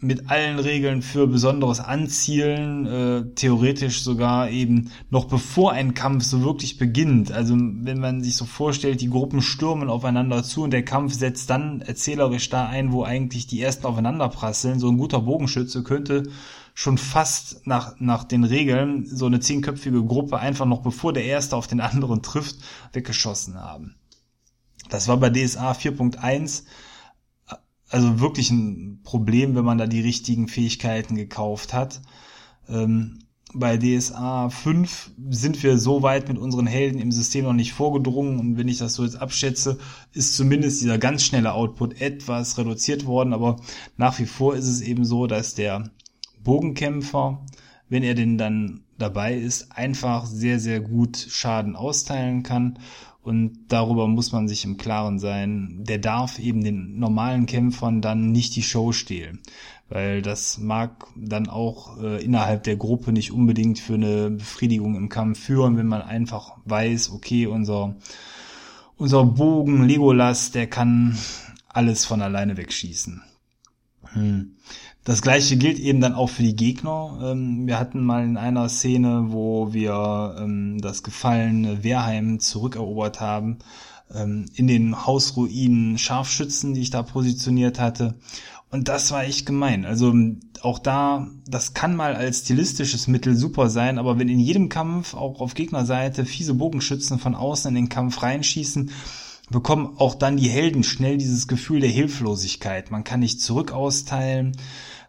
mit allen Regeln für besonderes Anzielen, äh, theoretisch sogar eben noch bevor ein Kampf so wirklich beginnt. Also wenn man sich so vorstellt, die Gruppen stürmen aufeinander zu und der Kampf setzt dann erzählerisch da ein, wo eigentlich die ersten aufeinander prasseln. So ein guter Bogenschütze könnte schon fast nach, nach den Regeln so eine zehnköpfige Gruppe einfach noch bevor der erste auf den anderen trifft, weggeschossen haben. Das war bei DSA 4.1 also wirklich ein Problem, wenn man da die richtigen Fähigkeiten gekauft hat. Ähm, bei DSA 5 sind wir so weit mit unseren Helden im System noch nicht vorgedrungen. Und wenn ich das so jetzt abschätze, ist zumindest dieser ganz schnelle Output etwas reduziert worden, aber nach wie vor ist es eben so, dass der Bogenkämpfer, wenn er denn dann dabei ist, einfach sehr, sehr gut Schaden austeilen kann und darüber muss man sich im Klaren sein. Der darf eben den normalen Kämpfern dann nicht die Show stehlen. Weil das mag dann auch äh, innerhalb der Gruppe nicht unbedingt für eine Befriedigung im Kampf führen, wenn man einfach weiß, okay, unser, unser Bogen Legolas, der kann alles von alleine wegschießen. Hm. Das gleiche gilt eben dann auch für die Gegner. Ähm, wir hatten mal in einer Szene, wo wir ähm, das gefallene Wehrheim zurückerobert haben, ähm, in den Hausruinen Scharfschützen, die ich da positioniert hatte. Und das war echt gemein. Also auch da, das kann mal als stilistisches Mittel super sein, aber wenn in jedem Kampf auch auf Gegnerseite fiese Bogenschützen von außen in den Kampf reinschießen, bekommen auch dann die Helden schnell dieses Gefühl der Hilflosigkeit. Man kann nicht zurück austeilen.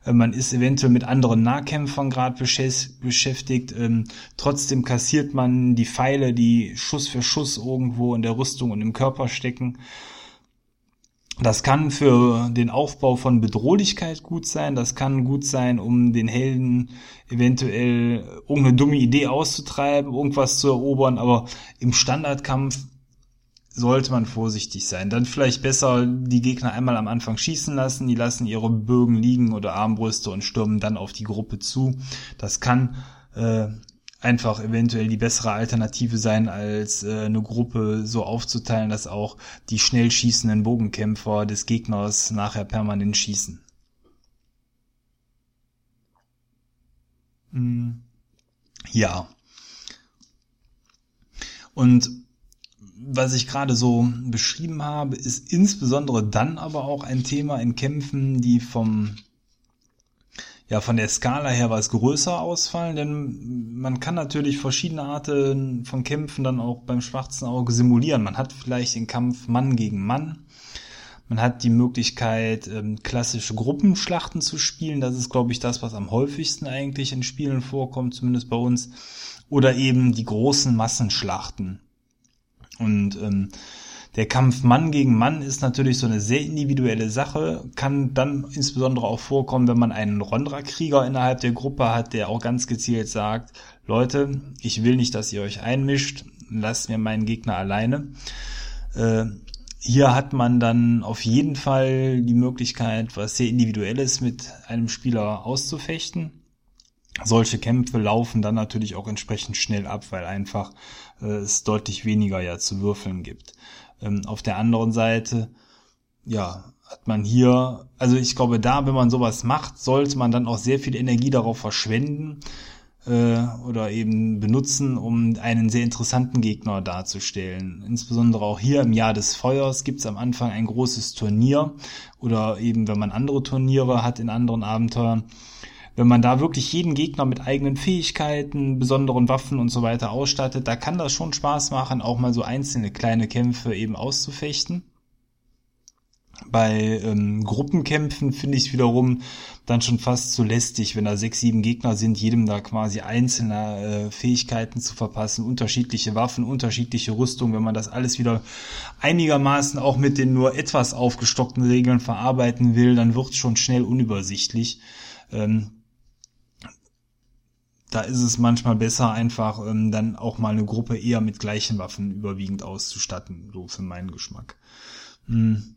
Äh, man ist eventuell mit anderen Nahkämpfern gerade beschäftigt. Ähm, trotzdem kassiert man die Pfeile, die Schuss für Schuss irgendwo in der Rüstung und im Körper stecken. Das kann für den Aufbau von Bedrohlichkeit gut sein. Das kann gut sein, um den Helden eventuell irgendeine dumme Idee auszutreiben, irgendwas zu erobern. Aber im Standardkampf sollte man vorsichtig sein. Dann vielleicht besser die Gegner einmal am Anfang schießen lassen, die lassen ihre Bögen liegen oder Armbrüste und stürmen dann auf die Gruppe zu. Das kann äh, einfach eventuell die bessere Alternative sein, als äh, eine Gruppe so aufzuteilen, dass auch die schnell schießenden Bogenkämpfer des Gegners nachher permanent schießen. Hm. Ja. Und was ich gerade so beschrieben habe, ist insbesondere dann aber auch ein Thema in Kämpfen, die vom ja von der Skala her was größer ausfallen, denn man kann natürlich verschiedene Arten von Kämpfen dann auch beim schwarzen Auge simulieren. Man hat vielleicht den Kampf Mann gegen Mann. Man hat die Möglichkeit, ähm, klassische Gruppenschlachten zu spielen. Das ist, glaube ich, das, was am häufigsten eigentlich in Spielen vorkommt, zumindest bei uns. Oder eben die großen Massenschlachten. Und ähm, der Kampf Mann gegen Mann ist natürlich so eine sehr individuelle Sache, kann dann insbesondere auch vorkommen, wenn man einen Rondra-Krieger innerhalb der Gruppe hat, der auch ganz gezielt sagt, Leute, ich will nicht, dass ihr euch einmischt, lasst mir meinen Gegner alleine. Äh, hier hat man dann auf jeden Fall die Möglichkeit, was sehr individuelles mit einem Spieler auszufechten. Solche Kämpfe laufen dann natürlich auch entsprechend schnell ab, weil einfach äh, es deutlich weniger ja zu würfeln gibt. Ähm, auf der anderen Seite, ja, hat man hier, also ich glaube, da, wenn man sowas macht, sollte man dann auch sehr viel Energie darauf verschwenden äh, oder eben benutzen, um einen sehr interessanten Gegner darzustellen. Insbesondere auch hier im Jahr des Feuers gibt es am Anfang ein großes Turnier oder eben, wenn man andere Turniere hat in anderen Abenteuern, wenn man da wirklich jeden Gegner mit eigenen Fähigkeiten, besonderen Waffen und so weiter ausstattet, da kann das schon Spaß machen, auch mal so einzelne kleine Kämpfe eben auszufechten. Bei ähm, Gruppenkämpfen finde ich es wiederum dann schon fast zu lästig, wenn da sechs, sieben Gegner sind, jedem da quasi einzelne äh, Fähigkeiten zu verpassen, unterschiedliche Waffen, unterschiedliche Rüstung, wenn man das alles wieder einigermaßen auch mit den nur etwas aufgestockten Regeln verarbeiten will, dann wird es schon schnell unübersichtlich. Ähm, da ist es manchmal besser, einfach ähm, dann auch mal eine Gruppe eher mit gleichen Waffen überwiegend auszustatten, so für meinen Geschmack. Hm.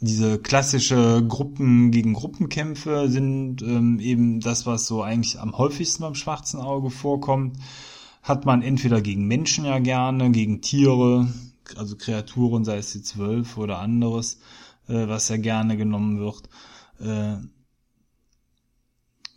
Diese klassische Gruppen gegen Gruppenkämpfe sind ähm, eben das, was so eigentlich am häufigsten beim schwarzen Auge vorkommt. Hat man entweder gegen Menschen ja gerne, gegen Tiere, also Kreaturen, sei es die Zwölf oder anderes, äh, was ja gerne genommen wird. Äh,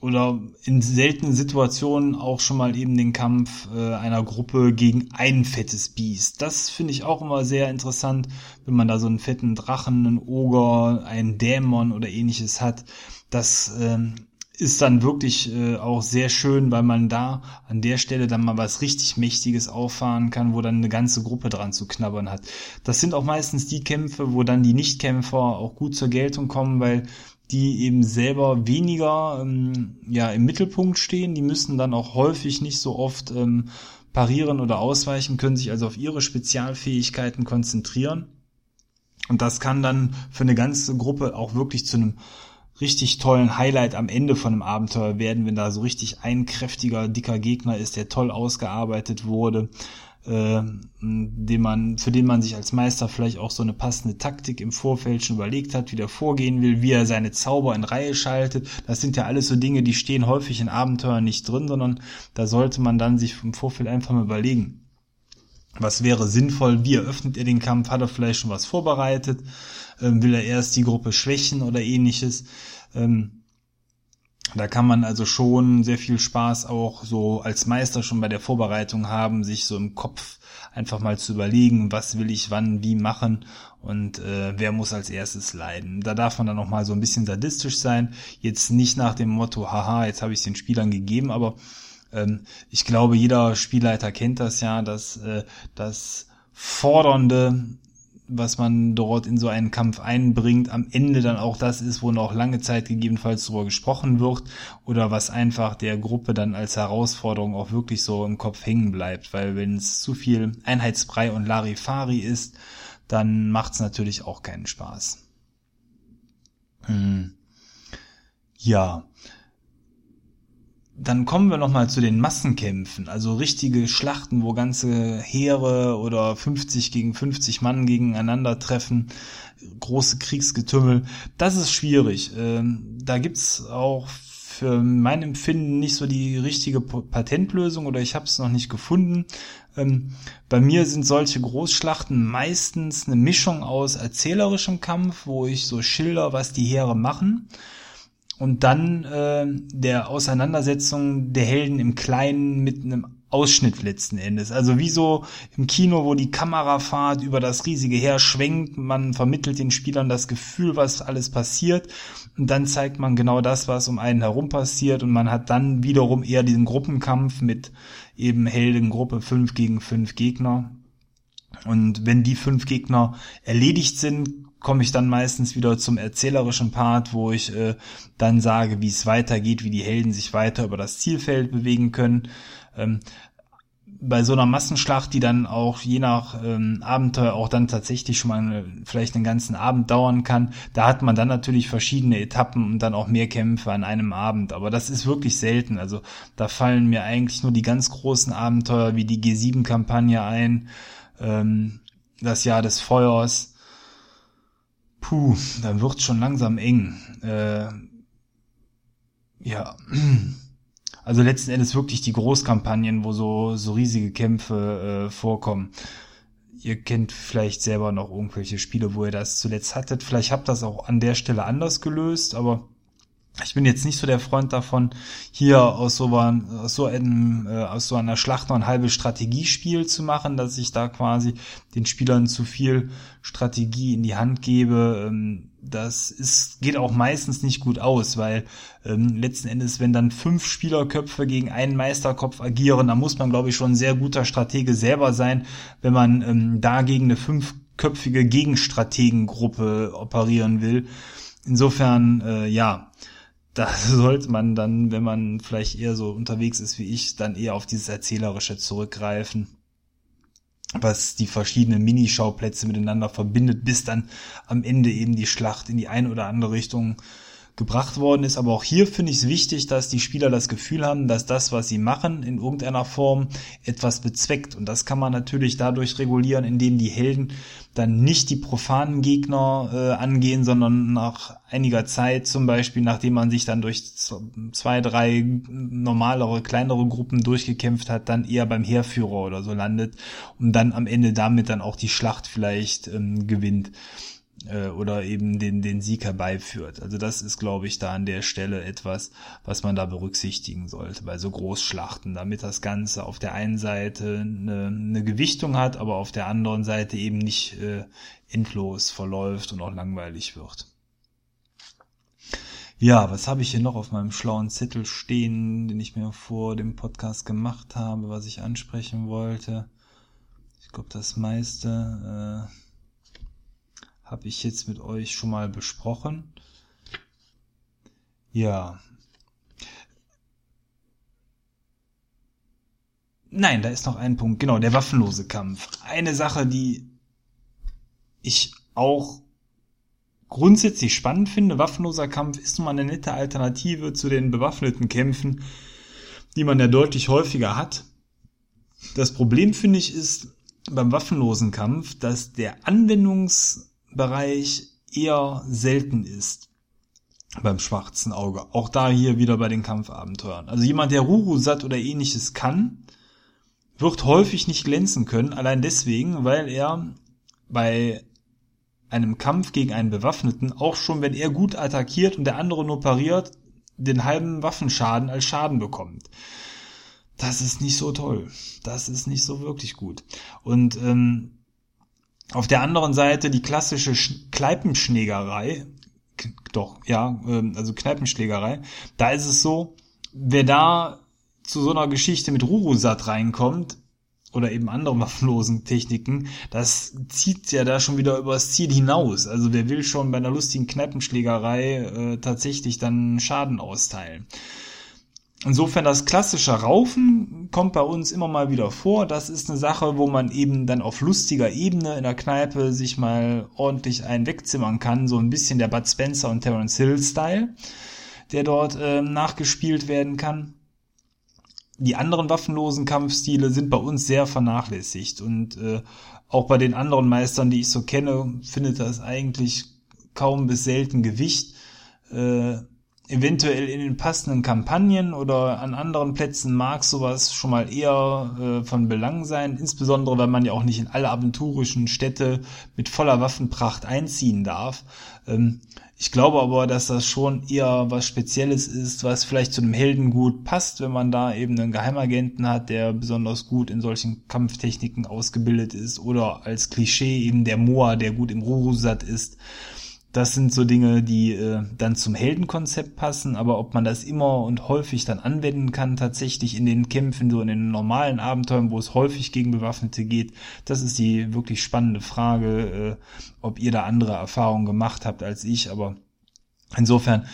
oder in seltenen Situationen auch schon mal eben den Kampf äh, einer Gruppe gegen ein fettes Biest. Das finde ich auch immer sehr interessant, wenn man da so einen fetten Drachen, einen Oger, einen Dämon oder ähnliches hat. Das ähm, ist dann wirklich äh, auch sehr schön, weil man da an der Stelle dann mal was richtig Mächtiges auffahren kann, wo dann eine ganze Gruppe dran zu knabbern hat. Das sind auch meistens die Kämpfe, wo dann die Nichtkämpfer auch gut zur Geltung kommen, weil die eben selber weniger ähm, ja im Mittelpunkt stehen. Die müssen dann auch häufig nicht so oft ähm, parieren oder ausweichen, können sich also auf ihre Spezialfähigkeiten konzentrieren. Und das kann dann für eine ganze Gruppe auch wirklich zu einem richtig tollen Highlight am Ende von einem Abenteuer werden, wenn da so richtig ein kräftiger, dicker Gegner ist, der toll ausgearbeitet wurde äh, den man, für den man sich als Meister vielleicht auch so eine passende Taktik im Vorfeld schon überlegt hat, wie der vorgehen will, wie er seine Zauber in Reihe schaltet. Das sind ja alles so Dinge, die stehen häufig in Abenteuern nicht drin, sondern da sollte man dann sich im Vorfeld einfach mal überlegen. Was wäre sinnvoll? Wie eröffnet er den Kampf? Hat er vielleicht schon was vorbereitet? Ähm, will er erst die Gruppe schwächen oder ähnliches? Ähm, da kann man also schon sehr viel Spaß auch so als Meister schon bei der Vorbereitung haben, sich so im Kopf einfach mal zu überlegen, was will ich wann wie machen und äh, wer muss als erstes leiden. Da darf man dann auch mal so ein bisschen sadistisch sein. Jetzt nicht nach dem Motto, haha, jetzt habe ich den Spielern gegeben, aber ähm, ich glaube, jeder Spielleiter kennt das ja, dass äh, das Fordernde was man dort in so einen Kampf einbringt, am Ende dann auch das ist, wo noch lange Zeit gegebenenfalls darüber gesprochen wird oder was einfach der Gruppe dann als Herausforderung auch wirklich so im Kopf hängen bleibt, weil wenn es zu viel Einheitsbrei und Larifari ist, dann macht es natürlich auch keinen Spaß. Hm. Ja, dann kommen wir nochmal zu den Massenkämpfen, also richtige Schlachten, wo ganze Heere oder 50 gegen 50 Mann gegeneinander treffen, große Kriegsgetümmel. Das ist schwierig. Ähm, da gibt's auch für mein Empfinden nicht so die richtige Patentlösung oder ich habe es noch nicht gefunden. Ähm, bei mir sind solche Großschlachten meistens eine Mischung aus erzählerischem Kampf, wo ich so schilder, was die Heere machen und dann äh, der Auseinandersetzung der Helden im Kleinen mit einem Ausschnitt letzten Endes. Also wie so im Kino, wo die Kamerafahrt über das riesige Heer schwenkt, man vermittelt den Spielern das Gefühl, was alles passiert und dann zeigt man genau das, was um einen herum passiert und man hat dann wiederum eher diesen Gruppenkampf mit eben Heldengruppe fünf gegen fünf Gegner. Und wenn die fünf Gegner erledigt sind, komme ich dann meistens wieder zum erzählerischen Part, wo ich äh, dann sage, wie es weitergeht, wie die Helden sich weiter über das Zielfeld bewegen können. Ähm, bei so einer Massenschlacht, die dann auch je nach ähm, Abenteuer auch dann tatsächlich schon mal eine, vielleicht einen ganzen Abend dauern kann, da hat man dann natürlich verschiedene Etappen und dann auch mehr Kämpfe an einem Abend. Aber das ist wirklich selten. Also da fallen mir eigentlich nur die ganz großen Abenteuer wie die G7-Kampagne ein, ähm, das Jahr des Feuers. Puh, dann wird's schon langsam eng. Äh, ja. Also letzten Endes wirklich die Großkampagnen, wo so, so riesige Kämpfe äh, vorkommen. Ihr kennt vielleicht selber noch irgendwelche Spiele, wo ihr das zuletzt hattet. Vielleicht habt ihr das auch an der Stelle anders gelöst, aber ich bin jetzt nicht so der Freund davon, hier aus so, aus so, einem, äh, aus so einer Schlacht noch ein halbes Strategiespiel zu machen, dass ich da quasi den Spielern zu viel Strategie in die Hand gebe. Ähm, das ist, geht auch meistens nicht gut aus, weil ähm, letzten Endes, wenn dann fünf Spielerköpfe gegen einen Meisterkopf agieren, dann muss man, glaube ich, schon ein sehr guter Stratege selber sein, wenn man ähm, dagegen eine fünfköpfige Gegenstrategengruppe operieren will. Insofern, äh, ja, da sollte man dann, wenn man vielleicht eher so unterwegs ist wie ich, dann eher auf dieses Erzählerische zurückgreifen, was die verschiedenen Minischauplätze miteinander verbindet, bis dann am Ende eben die Schlacht in die eine oder andere Richtung gebracht worden ist. Aber auch hier finde ich es wichtig, dass die Spieler das Gefühl haben, dass das, was sie machen, in irgendeiner Form etwas bezweckt. Und das kann man natürlich dadurch regulieren, indem die Helden dann nicht die profanen Gegner äh, angehen, sondern nach einiger Zeit, zum Beispiel nachdem man sich dann durch zwei, drei normalere, kleinere Gruppen durchgekämpft hat, dann eher beim Heerführer oder so landet und dann am Ende damit dann auch die Schlacht vielleicht ähm, gewinnt äh, oder eben den, den Sieg herbeiführt. Also das ist, glaube ich, da an der Stelle etwas, was man da berücksichtigen sollte bei so Großschlachten, damit das Ganze auf der einen Seite eine, eine Gewichtung hat, aber auf der anderen Seite eben nicht äh, endlos verläuft und auch langweilig wird. Ja, was habe ich hier noch auf meinem schlauen Zettel stehen, den ich mir vor dem Podcast gemacht habe, was ich ansprechen wollte? Ich glaube, das meiste äh, habe ich jetzt mit euch schon mal besprochen. Ja. Nein, da ist noch ein Punkt. Genau, der waffenlose Kampf. Eine Sache, die ich auch grundsätzlich spannend finde. Waffenloser Kampf ist nun mal eine nette Alternative zu den bewaffneten Kämpfen, die man ja deutlich häufiger hat. Das Problem finde ich ist beim waffenlosen Kampf, dass der Anwendungs Bereich eher selten ist beim schwarzen Auge. Auch da hier wieder bei den Kampfabenteuern. Also jemand, der Rurusat oder ähnliches kann, wird häufig nicht glänzen können, allein deswegen, weil er bei einem Kampf gegen einen Bewaffneten, auch schon wenn er gut attackiert und der andere nur pariert, den halben Waffenschaden als Schaden bekommt. Das ist nicht so toll. Das ist nicht so wirklich gut. Und ähm, auf der anderen Seite die klassische Kneipenschlägerei, doch, ja, ähm, also Kneipenschlägerei, da ist es so, wer da zu so einer Geschichte mit Rurusat reinkommt, oder eben anderen waffenlosen Techniken, das zieht ja da schon wieder übers Ziel hinaus. Also wer will schon bei einer lustigen Kneipenschlägerei äh, tatsächlich dann Schaden austeilen. Insofern das klassische Raufen kommt bei uns immer mal wieder vor. Das ist eine Sache, wo man eben dann auf lustiger Ebene in der Kneipe sich mal ordentlich einen wegzimmern kann. So ein bisschen der Bud Spencer und Terence Hill Style, der dort äh, nachgespielt werden kann. Die anderen waffenlosen Kampfstile sind bei uns sehr vernachlässigt und äh, auch bei den anderen Meistern, die ich so kenne, findet das eigentlich kaum bis selten Gewicht. Äh, eventuell in den passenden Kampagnen oder an anderen Plätzen mag sowas schon mal eher äh, von Belang sein, insbesondere weil man ja auch nicht in alle aventurischen Städte mit voller Waffenpracht einziehen darf. Ähm, ich glaube aber, dass das schon eher was Spezielles ist, was vielleicht zu einem Helden gut passt, wenn man da eben einen Geheimagenten hat, der besonders gut in solchen Kampftechniken ausgebildet ist oder als Klischee eben der Moa, der gut im Rurusat ist. Das sind so Dinge, die äh, dann zum Heldenkonzept passen, aber ob man das immer und häufig dann anwenden kann, tatsächlich in den Kämpfen, so in den normalen Abenteuern, wo es häufig gegen Bewaffnete geht, das ist die wirklich spannende Frage, äh, ob ihr da andere Erfahrungen gemacht habt als ich, aber insofern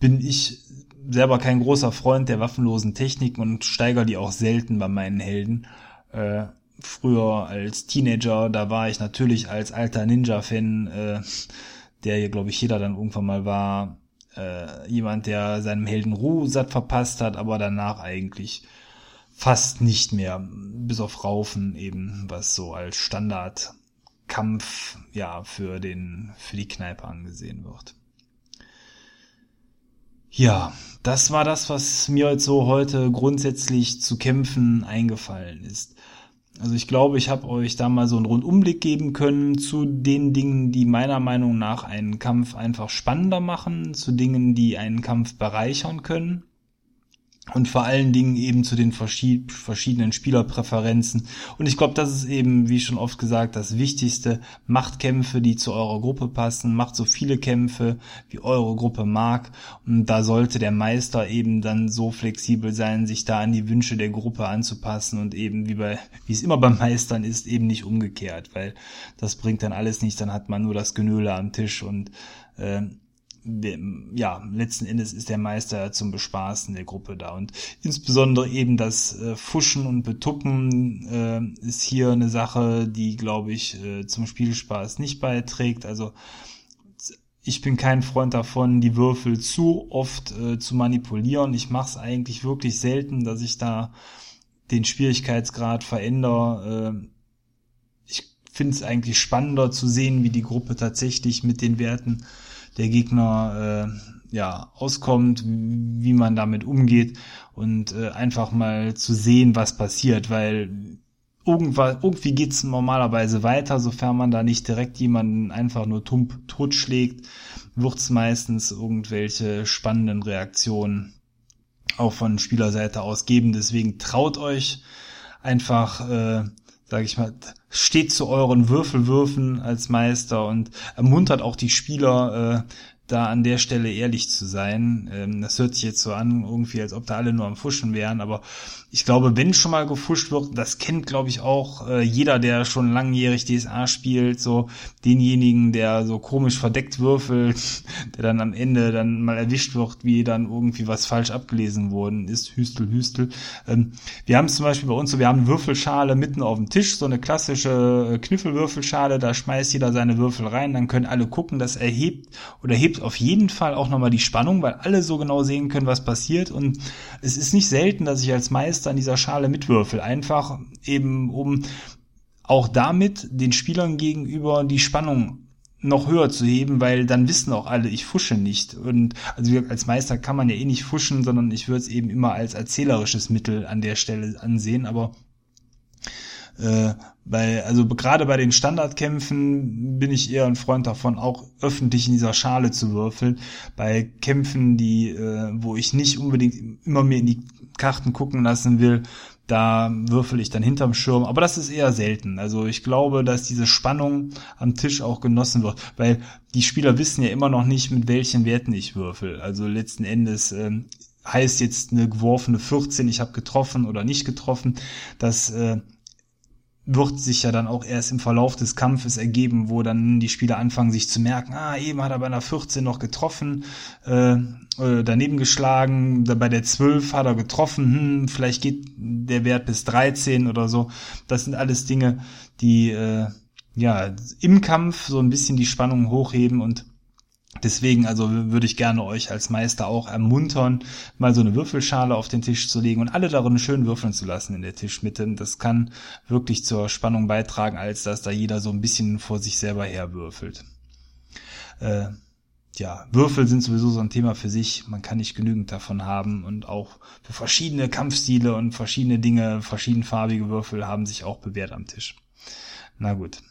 bin ich selber kein großer Freund der waffenlosen Techniken und steigere die auch selten bei meinen Helden. Äh, früher als Teenager, da war ich natürlich als alter Ninja-Fan äh, der hier, glaube ich, jeder dann irgendwann mal war, äh, jemand, der seinem Helden Ruhsat verpasst hat, aber danach eigentlich fast nicht mehr, bis auf Raufen eben, was so als Standardkampf ja für den für die Kneipe angesehen wird. Ja, das war das, was mir jetzt so heute grundsätzlich zu kämpfen eingefallen ist. Also ich glaube, ich habe euch da mal so einen Rundumblick geben können zu den Dingen, die meiner Meinung nach einen Kampf einfach spannender machen, zu Dingen, die einen Kampf bereichern können und vor allen Dingen eben zu den verschiedenen Spielerpräferenzen. Und ich glaube, das ist eben, wie schon oft gesagt, das Wichtigste. Macht Kämpfe, die zu eurer Gruppe passen, macht so viele Kämpfe, wie eure Gruppe mag. Und da sollte der Meister eben dann so flexibel sein, sich da an die Wünsche der Gruppe anzupassen und eben wie bei, wie es immer beim Meistern ist, eben nicht umgekehrt, weil das bringt dann alles nicht, dann hat man nur das Genöle am Tisch und äh, ja, letzten Endes ist der Meister zum Bespaßen der Gruppe da. Und insbesondere eben das äh, Fuschen und Betuppen äh, ist hier eine Sache, die, glaube ich, äh, zum Spielspaß nicht beiträgt. Also ich bin kein Freund davon, die Würfel zu oft äh, zu manipulieren. Ich mache es eigentlich wirklich selten, dass ich da den Schwierigkeitsgrad verändere. Äh, ich finde es eigentlich spannender zu sehen, wie die Gruppe tatsächlich mit den Werten der Gegner äh, ja auskommt, wie man damit umgeht und äh, einfach mal zu sehen, was passiert, weil irgendwas, irgendwie geht's normalerweise weiter, sofern man da nicht direkt jemanden einfach nur tump totschlägt, wird's meistens irgendwelche spannenden Reaktionen auch von Spielerseite aus geben. Deswegen traut euch einfach, äh, sag ich mal, steht zu euren Würfelwürfen als Meister und ermuntert auch die Spieler, äh, da an der Stelle ehrlich zu sein. Ähm, das hört sich jetzt so an, irgendwie, als ob da alle nur am Fuschen wären, aber ich glaube, wenn schon mal gefuscht wird, das kennt, glaube ich, auch äh, jeder, der schon langjährig DSA spielt, so denjenigen, der so komisch verdeckt würfelt, der dann am Ende dann mal erwischt wird, wie dann irgendwie was falsch abgelesen worden ist, Hüstel, Hüstel. Ähm, wir haben zum Beispiel bei uns so, wir haben eine Würfelschale mitten auf dem Tisch, so eine klassische äh, Knüffelwürfelschale, da schmeißt jeder seine Würfel rein, dann können alle gucken, das erhebt oder hebt auf jeden Fall auch nochmal die Spannung, weil alle so genau sehen können, was passiert und es ist nicht selten, dass ich als Meister an dieser Schale mitwürfel. Einfach eben, um auch damit den Spielern gegenüber die Spannung noch höher zu heben, weil dann wissen auch alle, ich fusche nicht. Und also als Meister kann man ja eh nicht fuschen, sondern ich würde es eben immer als erzählerisches Mittel an der Stelle ansehen. Aber äh, weil, also gerade bei den Standardkämpfen bin ich eher ein Freund davon, auch öffentlich in dieser Schale zu würfeln. Bei Kämpfen, die, äh, wo ich nicht unbedingt immer mir in die Karten gucken lassen will, da würfel ich dann hinterm Schirm. Aber das ist eher selten. Also ich glaube, dass diese Spannung am Tisch auch genossen wird, weil die Spieler wissen ja immer noch nicht, mit welchen Werten ich würfel. Also letzten Endes ähm, heißt jetzt eine geworfene 14, ich habe getroffen oder nicht getroffen. Das äh, wird sich ja dann auch erst im Verlauf des Kampfes ergeben, wo dann die Spieler anfangen, sich zu merken, ah, eben hat er bei einer 14 noch getroffen, äh, äh, daneben geschlagen, bei der 12 hat er getroffen, hm, vielleicht geht der Wert bis 13 oder so. Das sind alles Dinge, die äh, ja im Kampf so ein bisschen die Spannung hochheben und Deswegen also würde ich gerne euch als Meister auch ermuntern, mal so eine Würfelschale auf den Tisch zu legen und alle darin schön würfeln zu lassen in der Tischmitte. Das kann wirklich zur Spannung beitragen, als dass da jeder so ein bisschen vor sich selber herwürfelt. Äh, ja, Würfel sind sowieso so ein Thema für sich. Man kann nicht genügend davon haben und auch für verschiedene Kampfstile und verschiedene Dinge, verschiedenfarbige Würfel haben sich auch bewährt am Tisch. Na gut.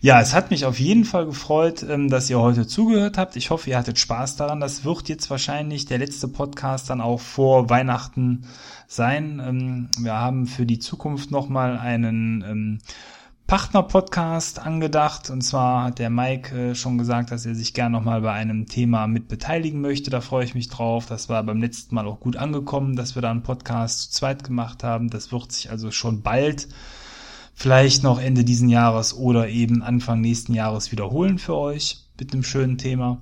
Ja, es hat mich auf jeden Fall gefreut, ähm, dass ihr heute zugehört habt. Ich hoffe, ihr hattet Spaß daran. Das wird jetzt wahrscheinlich der letzte Podcast dann auch vor Weihnachten sein. Ähm, wir haben für die Zukunft nochmal einen ähm, Partner-Podcast angedacht. Und zwar hat der Mike äh, schon gesagt, dass er sich gern nochmal bei einem Thema mit beteiligen möchte. Da freue ich mich drauf. Das war beim letzten Mal auch gut angekommen, dass wir da einen Podcast zu zweit gemacht haben. Das wird sich also schon bald, vielleicht noch Ende diesen Jahres oder eben Anfang nächsten Jahres wiederholen für euch mit einem schönen Thema.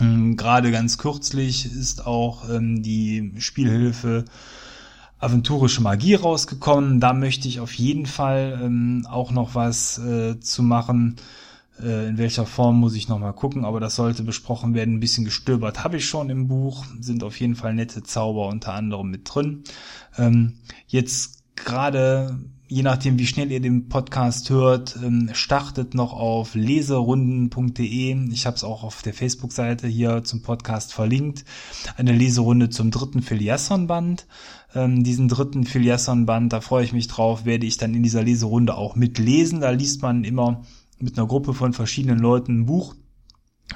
Ähm, gerade ganz kürzlich ist auch ähm, die Spielhilfe aventurische Magie rausgekommen. Da möchte ich auf jeden Fall ähm, auch noch was äh, zu machen. Äh, in welcher Form muss ich noch mal gucken, aber das sollte besprochen werden. Ein bisschen gestöbert habe ich schon im Buch. Sind auf jeden Fall nette Zauber unter anderem mit drin. Ähm, jetzt gerade je nachdem, wie schnell ihr den Podcast hört, ähm, startet noch auf leserunden.de. Ich habe es auch auf der Facebook-Seite hier zum Podcast verlinkt. Eine Leserunde zum dritten Filiasson-Band. Ähm, diesen dritten Filiasson-Band, da freue ich mich drauf, werde ich dann in dieser Leserunde auch mitlesen. Da liest man immer mit einer Gruppe von verschiedenen Leuten ein Buch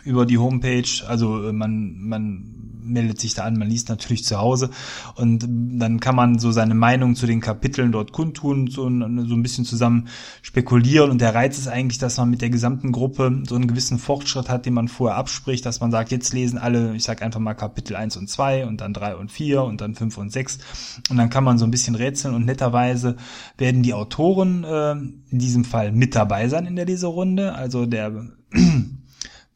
über die Homepage. Also äh, man, man meldet sich da an, man liest natürlich zu Hause. Und dann kann man so seine Meinung zu den Kapiteln dort kundtun, so, so ein bisschen zusammen spekulieren. Und der Reiz ist eigentlich, dass man mit der gesamten Gruppe so einen gewissen Fortschritt hat, den man vorher abspricht, dass man sagt, jetzt lesen alle, ich sag einfach mal Kapitel 1 und 2 und dann 3 und 4 und dann 5 und 6 und dann kann man so ein bisschen rätseln und netterweise werden die Autoren äh, in diesem Fall mit dabei sein in der Leserunde, also der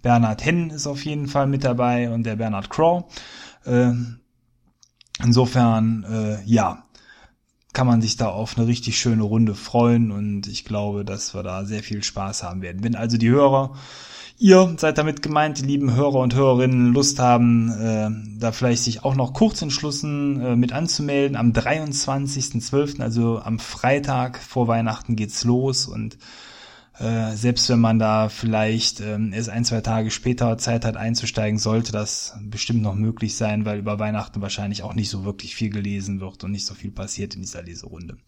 Bernhard Henn ist auf jeden Fall mit dabei und der Bernhard Crow. Äh, insofern, äh, ja, kann man sich da auf eine richtig schöne Runde freuen und ich glaube, dass wir da sehr viel Spaß haben werden. Wenn also die Hörer, ihr seid damit gemeint, die lieben Hörer und Hörerinnen Lust haben, äh, da vielleicht sich auch noch kurz entschlossen äh, mit anzumelden, am 23.12., also am Freitag vor Weihnachten geht's los und äh, selbst wenn man da vielleicht ähm, erst ein, zwei Tage später Zeit hat einzusteigen, sollte das bestimmt noch möglich sein, weil über Weihnachten wahrscheinlich auch nicht so wirklich viel gelesen wird und nicht so viel passiert in dieser Leserunde.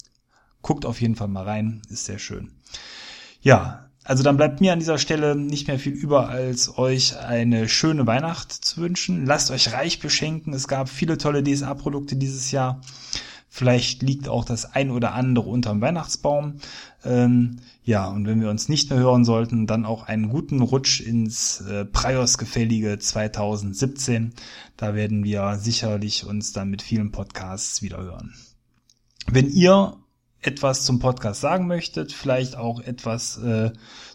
Guckt auf jeden Fall mal rein, ist sehr schön. Ja, also dann bleibt mir an dieser Stelle nicht mehr viel über, als euch eine schöne Weihnacht zu wünschen. Lasst euch reich beschenken. Es gab viele tolle DSA-Produkte dieses Jahr. Vielleicht liegt auch das ein oder andere unterm Weihnachtsbaum. Ähm, ja, und wenn wir uns nicht mehr hören sollten, dann auch einen guten Rutsch ins äh, Prios-gefällige 2017. Da werden wir sicherlich uns dann mit vielen Podcasts wieder hören. Wenn ihr etwas zum Podcast sagen möchtet, vielleicht auch etwas äh,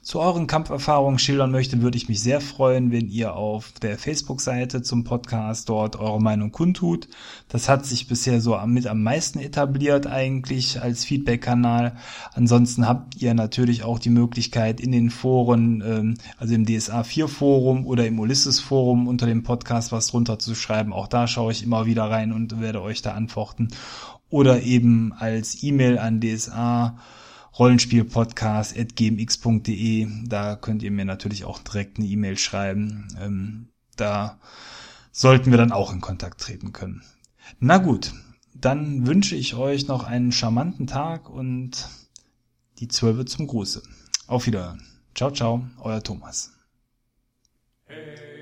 zu euren Kampferfahrungen schildern möchtet, würde ich mich sehr freuen, wenn ihr auf der Facebook-Seite zum Podcast dort eure Meinung kundtut. Das hat sich bisher so mit am meisten etabliert eigentlich als Feedback-Kanal. Ansonsten habt ihr natürlich auch die Möglichkeit in den Foren, ähm, also im DSA 4 Forum oder im Ulysses Forum unter dem Podcast was drunter zu schreiben. Auch da schaue ich immer wieder rein und werde euch da antworten oder eben als E-Mail an DSA rollenspielpodcast.gmx.de. Da könnt ihr mir natürlich auch direkt eine E-Mail schreiben. Ähm, da sollten wir dann auch in Kontakt treten können. Na gut, dann wünsche ich euch noch einen charmanten Tag und die Zwölfe zum Gruße. Auf Wiederhören. Ciao, ciao, euer Thomas. Hey.